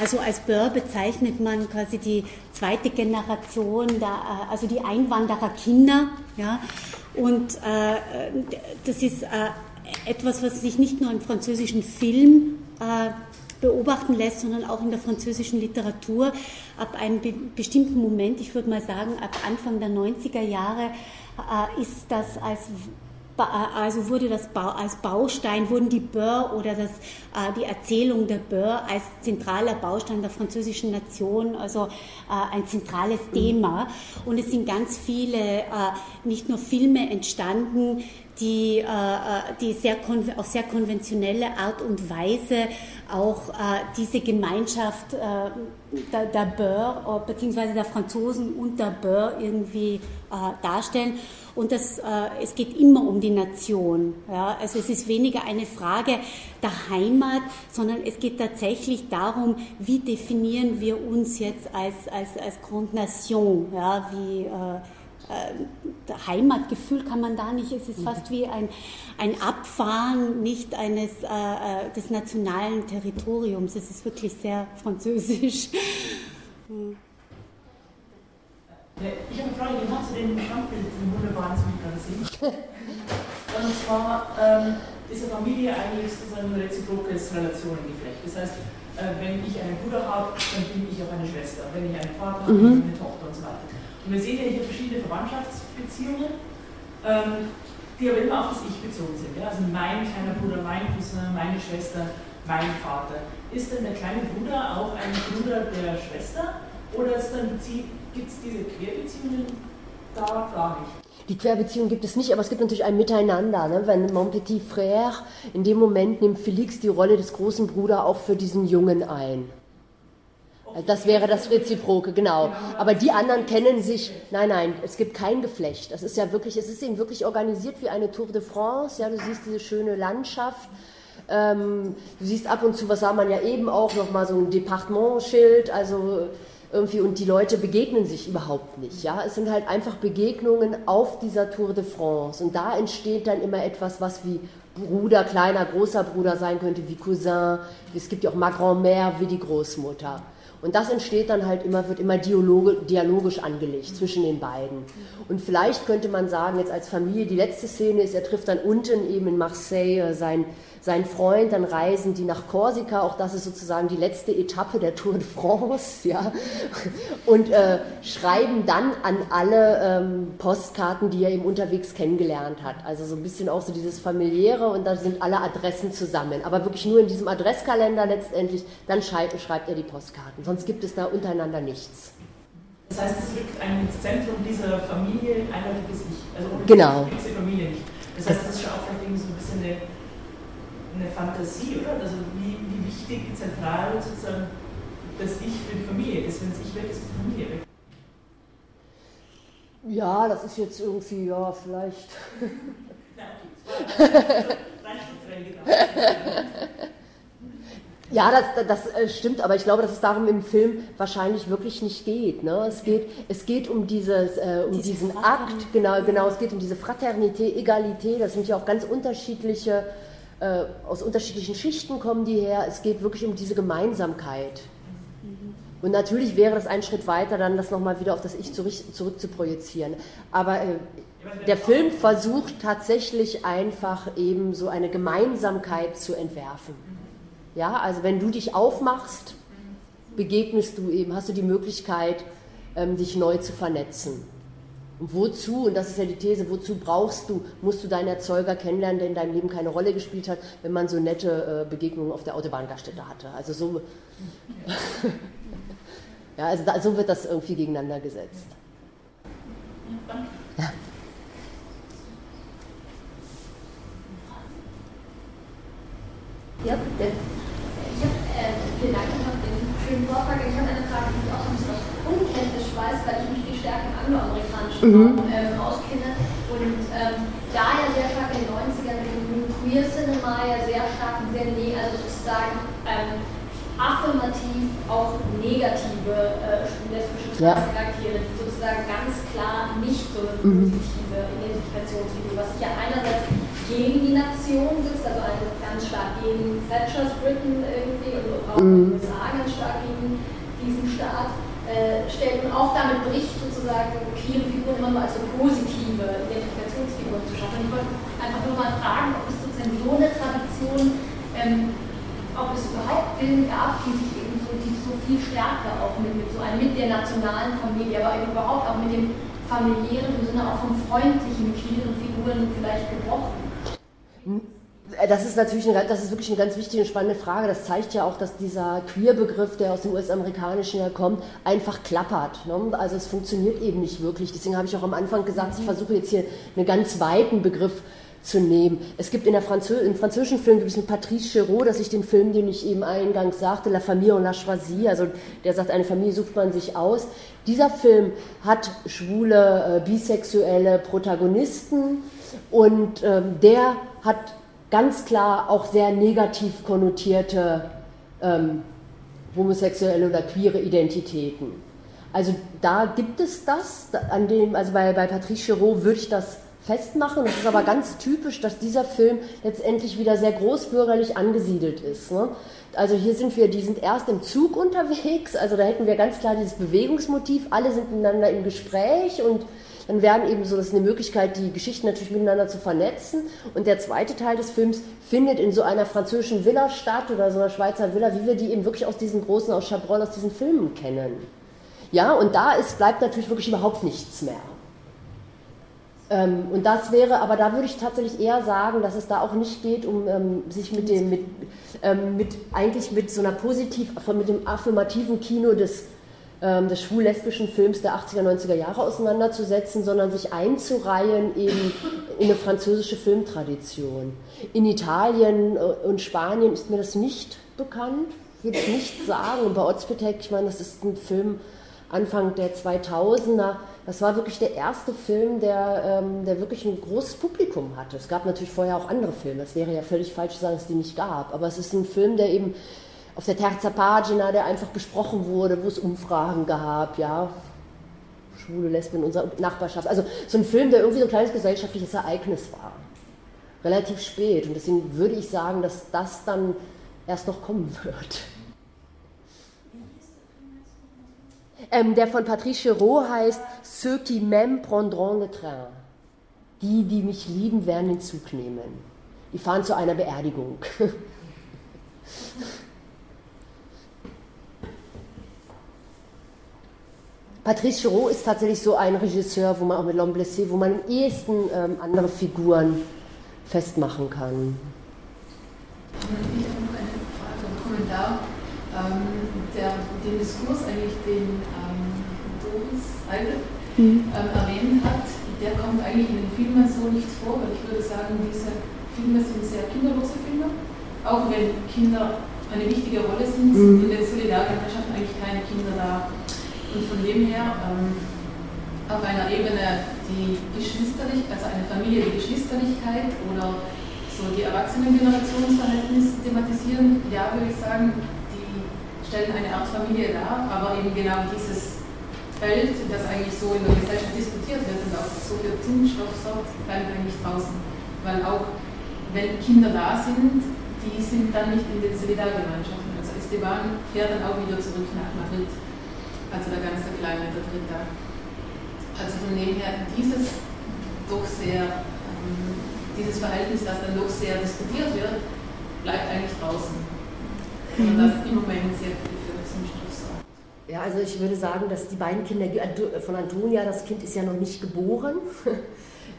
Also als Beur bezeichnet man quasi die zweite Generation, der, äh, also die Einwandererkinder. Ja? Und äh, das ist äh, etwas, was sich nicht nur im französischen Film äh, beobachten lässt, sondern auch in der französischen Literatur. Ab einem be bestimmten Moment, ich würde mal sagen, ab Anfang der 90er Jahre, äh, ist das als also wurde das Bau, als Baustein, wurden die Beur oder das, äh, die Erzählung der Beur als zentraler Baustein der französischen Nation, also äh, ein zentrales Thema. Und es sind ganz viele, äh, nicht nur Filme entstanden, die, äh, äh, die sehr auf sehr konventionelle Art und Weise auch äh, diese Gemeinschaft äh, der, der Beur, äh, beziehungsweise der Franzosen und der Beur irgendwie äh, darstellen. Und das, äh, es geht immer um die Nation. Ja? Also es ist weniger eine Frage der Heimat, sondern es geht tatsächlich darum, wie definieren wir uns jetzt als, als, als Grande Nation, ja? wie, äh, Heimatgefühl kann man da nicht, es ist fast wie ein, ein Abfahren nicht eines äh, äh, des nationalen Territoriums. Es ist wirklich sehr französisch. Ich habe eine Frage, wie hast du den Standbild im wunderbaren wie gerade sehen? Und zwar ähm, ist eine Familie eigentlich sozusagen ein reziprokes Relationengeflecht. Das heißt, äh, wenn ich einen Bruder habe, dann bin ich auch eine Schwester. Wenn ich einen Vater habe, bin ich eine Tochter und so weiter. Und wir sehen ja hier verschiedene Verwandtschaftsbeziehungen, ähm, die aber immer auf das Ich bezogen sind. Also mein kleiner Bruder, mein Cousin, meine Schwester, mein Vater. Ist denn der kleine Bruder auch ein Bruder der Schwester? Oder gibt es diese Querbeziehungen da gar nicht? Die Querbeziehung gibt es nicht, aber es gibt natürlich ein Miteinander. Ne? Wenn Mon Petit Frère, in dem Moment nimmt Felix die Rolle des großen Bruders auch für diesen Jungen ein. Also das wäre das Reziproke, genau. Aber die anderen kennen sich, nein, nein, es gibt kein Geflecht. Es ist ja wirklich, es ist eben wirklich organisiert wie eine Tour de France. Ja, du siehst diese schöne Landschaft. Ähm, du siehst ab und zu, was sah man ja eben auch, nochmal so ein Departementschild, also irgendwie, und die Leute begegnen sich überhaupt nicht. Ja? Es sind halt einfach Begegnungen auf dieser Tour de France. Und da entsteht dann immer etwas, was wie Bruder, kleiner, großer Bruder sein könnte, wie Cousin. Es gibt ja auch ma grand-mère, wie die Großmutter. Und das entsteht dann halt immer, wird immer dialogisch angelegt zwischen den beiden. Und vielleicht könnte man sagen, jetzt als Familie, die letzte Szene ist, er trifft dann unten eben in Marseille sein, sein Freund, dann reisen die nach Korsika, auch das ist sozusagen die letzte Etappe der Tour de France, ja, und äh, schreiben dann an alle ähm, Postkarten, die er eben unterwegs kennengelernt hat. Also so ein bisschen auch so dieses familiäre und da sind alle Adressen zusammen, aber wirklich nur in diesem Adresskalender letztendlich, dann schreibt, schreibt er die Postkarten, sonst gibt es da untereinander nichts. Das heißt, es rückt ein Zentrum dieser Familie ein eindeutiges Ich. Also ohne Genau. gibt es die Familie nicht. Das heißt, das ist schon auch irgendwie so ein bisschen eine, eine Fantasie, oder? Also wie, wie wichtig, zentral sozusagen das Ich für die Familie ist. Wenn das Ich weg ist, ist die Familie weg. Ja, das ist jetzt irgendwie, ja, vielleicht. Ja. Das das, äh, stimmt, aber ich glaube, dass es darum im Film wahrscheinlich wirklich nicht geht. Ne? Es, geht es geht um, dieses, äh, um Diese diesen Fraternität. Akt, genau, genau, es geht um diese Fraternité, Egalité, das sind ja auch ganz unterschiedliche, äh, aus unterschiedlichen Schichten kommen die her. Es geht wirklich um diese Gemeinsamkeit. Und natürlich wäre das ein Schritt weiter, dann das nochmal wieder auf das Ich zurück, zu projizieren. Aber äh, der Film versucht tatsächlich einfach eben so eine Gemeinsamkeit zu entwerfen. Ja, also wenn du dich aufmachst, begegnest du eben, hast du die Möglichkeit, ähm, dich neu zu vernetzen. Und wozu, und das ist ja die These, wozu brauchst du, musst du deinen Erzeuger kennenlernen, der in deinem Leben keine Rolle gespielt hat, wenn man so nette äh, Begegnungen auf der Autobahngaststätte hatte. Also so, ja, also da, so wird das irgendwie gegeneinander gesetzt. Ja. Ja, bitte. Ich habe äh, vielen Dank für den schönen Vortrag. Ich habe eine Frage, die ich auch ein bisschen aus Unkenntnis weiß, weil ich mich viel stärker im angloamerikanischen mhm. Ähm, auskenne. Und ähm, da ja sehr stark in den 90ern mit dem Queer Cinema ja sehr stark und sehr, ne also sozusagen ähm, affirmativ auch negative äh, lesbische ja. Charaktere, die sozusagen ganz klar nicht so eine mhm. positive mhm. Identifikationsfigur, was sich ja einerseits gegen die Nation sitzt, also eine ganz stark gegen Thatcher's Britain irgendwie und auch mhm. in den USA ganz stark gegen diesen Staat äh, und auch damit bricht, sozusagen queere Figuren immer nur als positive Identifikationsfiguren zu schaffen. Ich wollte einfach nur mal fragen, ob es sozusagen so eine Tradition, ähm, ob es überhaupt Filme gab, die sich eben so, die so viel stärker auch mit, mit so einem, mit der nationalen Familie, aber eben überhaupt auch mit dem familiären, im Sinne auch vom freundlichen, queeren Figuren vielleicht gebrochen äh, das ist natürlich eine, das ist wirklich eine ganz wichtige und spannende Frage. Das zeigt ja auch, dass dieser Queer-Begriff, der aus dem US-amerikanischen herkommt, einfach klappert. Ne? Also es funktioniert eben nicht wirklich. Deswegen habe ich auch am Anfang gesagt, ich versuche jetzt hier einen ganz weiten Begriff zu nehmen. Es gibt in der Franzö im französischen Film gibt es einen Patrice Chéreau, dass ich den Film, den ich eben eingangs sagte, La Famille en la Choisie, also der sagt, eine Familie sucht man sich aus. Dieser Film hat schwule, äh, bisexuelle Protagonisten und ähm, der hat ganz klar auch sehr negativ konnotierte ähm, homosexuelle oder queere Identitäten. Also da gibt es das, an dem, also bei, bei Patrice Chéreau würde ich das festmachen. Es ist aber ganz typisch, dass dieser Film letztendlich wieder sehr großbürgerlich angesiedelt ist. Ne? Also hier sind wir, die sind erst im Zug unterwegs, also da hätten wir ganz klar dieses Bewegungsmotiv, alle sind miteinander im Gespräch und dann werden eben so, das ist eine Möglichkeit, die Geschichten natürlich miteinander zu vernetzen. Und der zweite Teil des Films findet in so einer französischen Villa statt oder so einer Schweizer Villa, wie wir die eben wirklich aus diesen großen, aus Chabrol, aus diesen Filmen kennen. Ja, und da ist, bleibt natürlich wirklich überhaupt nichts mehr. Ähm, und das wäre, aber da würde ich tatsächlich eher sagen, dass es da auch nicht geht, um ähm, sich mit dem, mit, ähm, mit, eigentlich mit so einer positiv, mit dem affirmativen Kino des ähm, des schwul-lesbischen Films der 80er, 90er Jahre auseinanderzusetzen, sondern sich einzureihen in, in eine französische Filmtradition. In Italien äh, und Spanien ist mir das nicht bekannt, würde ich nicht sagen. Und bei Ozpetek, ich meine, das ist ein Film Anfang der 2000er, das war wirklich der erste Film, der, ähm, der wirklich ein großes Publikum hatte. Es gab natürlich vorher auch andere Filme, es wäre ja völlig falsch zu sagen, dass es die nicht gab, aber es ist ein Film, der eben auf der Terza Pagina, der einfach besprochen wurde, wo es Umfragen gab, ja, schwule Lesben in unserer Nachbarschaft. Also so ein Film, der irgendwie so ein kleines gesellschaftliches Ereignis war. Relativ spät. Und deswegen würde ich sagen, dass das dann erst noch kommen wird. Ähm, der von Patrice Chéreau heißt Ceux qui m'aiment prendront le train. Die, die mich lieben, werden den Zug nehmen. Die fahren zu einer Beerdigung. Patrice Chéreau ist tatsächlich so ein Regisseur, wo man auch mit L'Homme Blessé, wo man am ehesten ähm, andere Figuren festmachen kann. Ich habe noch eine Frage, einen Kommentar. Ähm, der, den Diskurs eigentlich, den ähm, Doris Eidel mhm. ähm, erwähnt hat, der kommt eigentlich in den Filmen so nicht vor, weil ich würde sagen, diese Filme sind sehr kinderlose Filme, auch wenn Kinder eine wichtige Rolle sind, mhm. in der Solidargemeinschaft eigentlich keine Kinder da. Und von dem her ähm, auf einer Ebene die Geschwisterlichkeit, also eine Familie, die Geschwisterlichkeit oder so die Erwachsenen-Generationsverhältnis thematisieren, ja, würde ich sagen, die stellen eine Art Familie dar, aber eben genau dieses Feld, das eigentlich so in der Gesellschaft diskutiert wird und auch so für Zündstoff sorgt, bleibt eigentlich draußen. Weil auch wenn Kinder da sind, die sind dann nicht in den Solidargemeinschaften. Also Esteban fährt dann auch wieder zurück nach Madrid also der ganze Kleine, der Dritte. Also von dem her, dieses doch sehr, ähm, dieses Verhältnis, das dann doch sehr diskutiert wird, bleibt eigentlich draußen. Und das im Moment sehr viel für Zündstoff sorgt. Ja, also ich würde sagen, dass die beiden Kinder von Antonia, das Kind ist ja noch nicht geboren.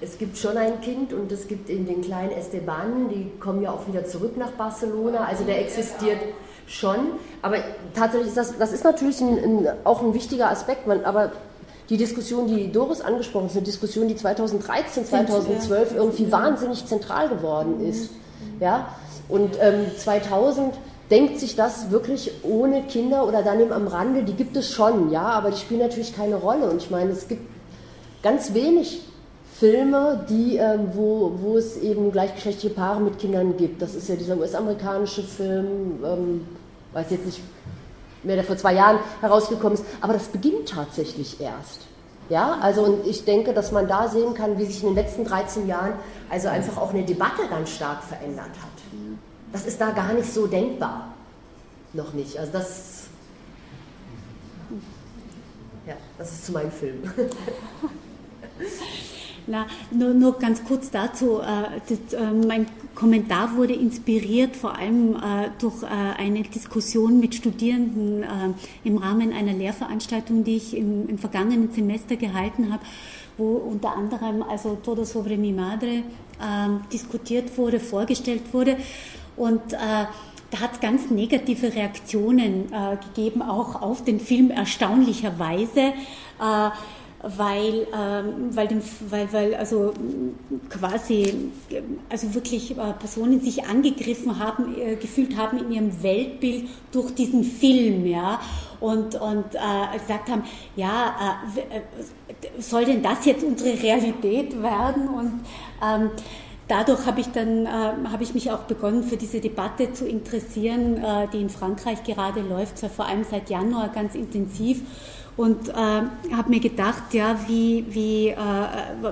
Es gibt schon ein Kind und es gibt in den kleinen Esteban, die kommen ja auch wieder zurück nach Barcelona. Also der existiert schon. Aber tatsächlich ist das, das ist natürlich ein, ein, auch ein wichtiger Aspekt. Man, aber die Diskussion, die Doris angesprochen hat, ist eine Diskussion, die 2013, 2012 irgendwie wahnsinnig zentral geworden ist. Ja? Und ähm, 2000 denkt sich das wirklich ohne Kinder oder dann eben am Rande, die gibt es schon, ja, aber die spielen natürlich keine Rolle. Und ich meine, es gibt ganz wenig Filme, die, ähm, wo, wo es eben gleichgeschlechtliche Paare mit Kindern gibt. Das ist ja dieser US-amerikanische Film, ähm, weiß jetzt nicht mehr, der vor zwei Jahren herausgekommen ist, aber das beginnt tatsächlich erst. Ja, also und ich denke, dass man da sehen kann, wie sich in den letzten 13 Jahren also einfach auch eine Debatte ganz stark verändert hat. Das ist da gar nicht so denkbar. Noch nicht. Also das. Ja, das ist zu meinem Film. Na, nur, nur ganz kurz dazu. Äh, das, äh, mein Kommentar wurde inspiriert vor allem äh, durch eine Diskussion mit Studierenden im Rahmen einer Lehrveranstaltung, die ich im, im vergangenen Semester gehalten habe, wo unter anderem also Todo sobre mi madre diskutiert wurde, vorgestellt wurde. Und da hat es ganz negative Reaktionen äh, gegeben, auch auf den Film erstaunlicherweise. Äh, weil, ähm, weil, dem, weil, weil also quasi also wirklich äh, Personen sich angegriffen haben, äh, gefühlt haben in ihrem Weltbild durch diesen Film, ja, und, und äh, gesagt haben, ja, äh, äh, soll denn das jetzt unsere Realität werden? Und ähm, dadurch habe ich dann äh, habe ich mich auch begonnen für diese Debatte zu interessieren, äh, die in Frankreich gerade läuft, zwar vor allem seit Januar ganz intensiv und äh, habe mir gedacht, ja, wie, wie, äh,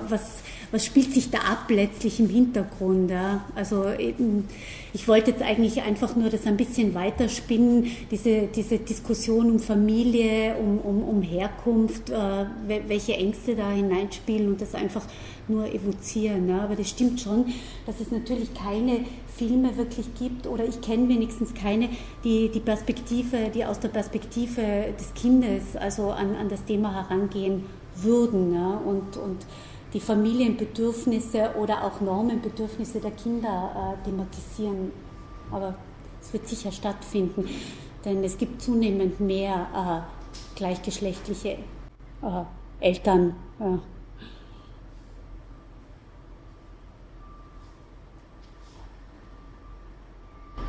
was, was spielt sich da ab letztlich im Hintergrund? Ja? Also eben, ich wollte jetzt eigentlich einfach nur das ein bisschen weiterspinnen, diese, diese Diskussion um Familie, um, um, um Herkunft, äh, welche Ängste da hineinspielen und das einfach nur evozieren. Ja? Aber das stimmt schon, dass es natürlich keine Filme wirklich gibt, oder ich kenne wenigstens keine, die die Perspektive, die aus der Perspektive des Kindes, also an, an das Thema herangehen würden ja, und, und die Familienbedürfnisse oder auch Normenbedürfnisse der Kinder äh, thematisieren. Aber es wird sicher stattfinden, denn es gibt zunehmend mehr äh, gleichgeschlechtliche äh, Eltern.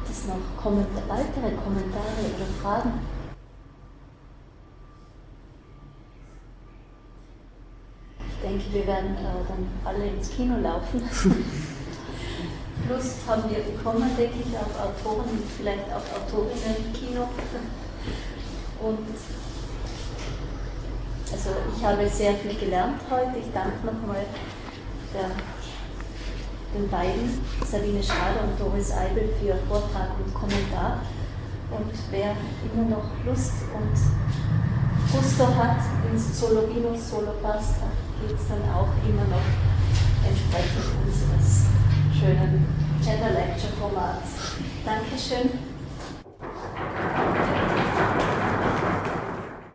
Es noch Kommentar weitere Kommentare oder Fragen? Ich denke, wir werden äh, dann alle ins Kino laufen. Lust haben wir bekommen, denke ich, auf Autoren vielleicht auch Autorinnen im Kino. Und also ich habe sehr viel gelernt heute. Ich danke nochmal der den beiden, Sabine Schrader und Doris Eibel, für Vortrag und Kommentar. Und wer immer noch Lust und Gusto hat ins Solo Vino, Solo Pasta, geht es dann auch immer noch entsprechend unseres schönen Gender Lecture Formats. Dankeschön.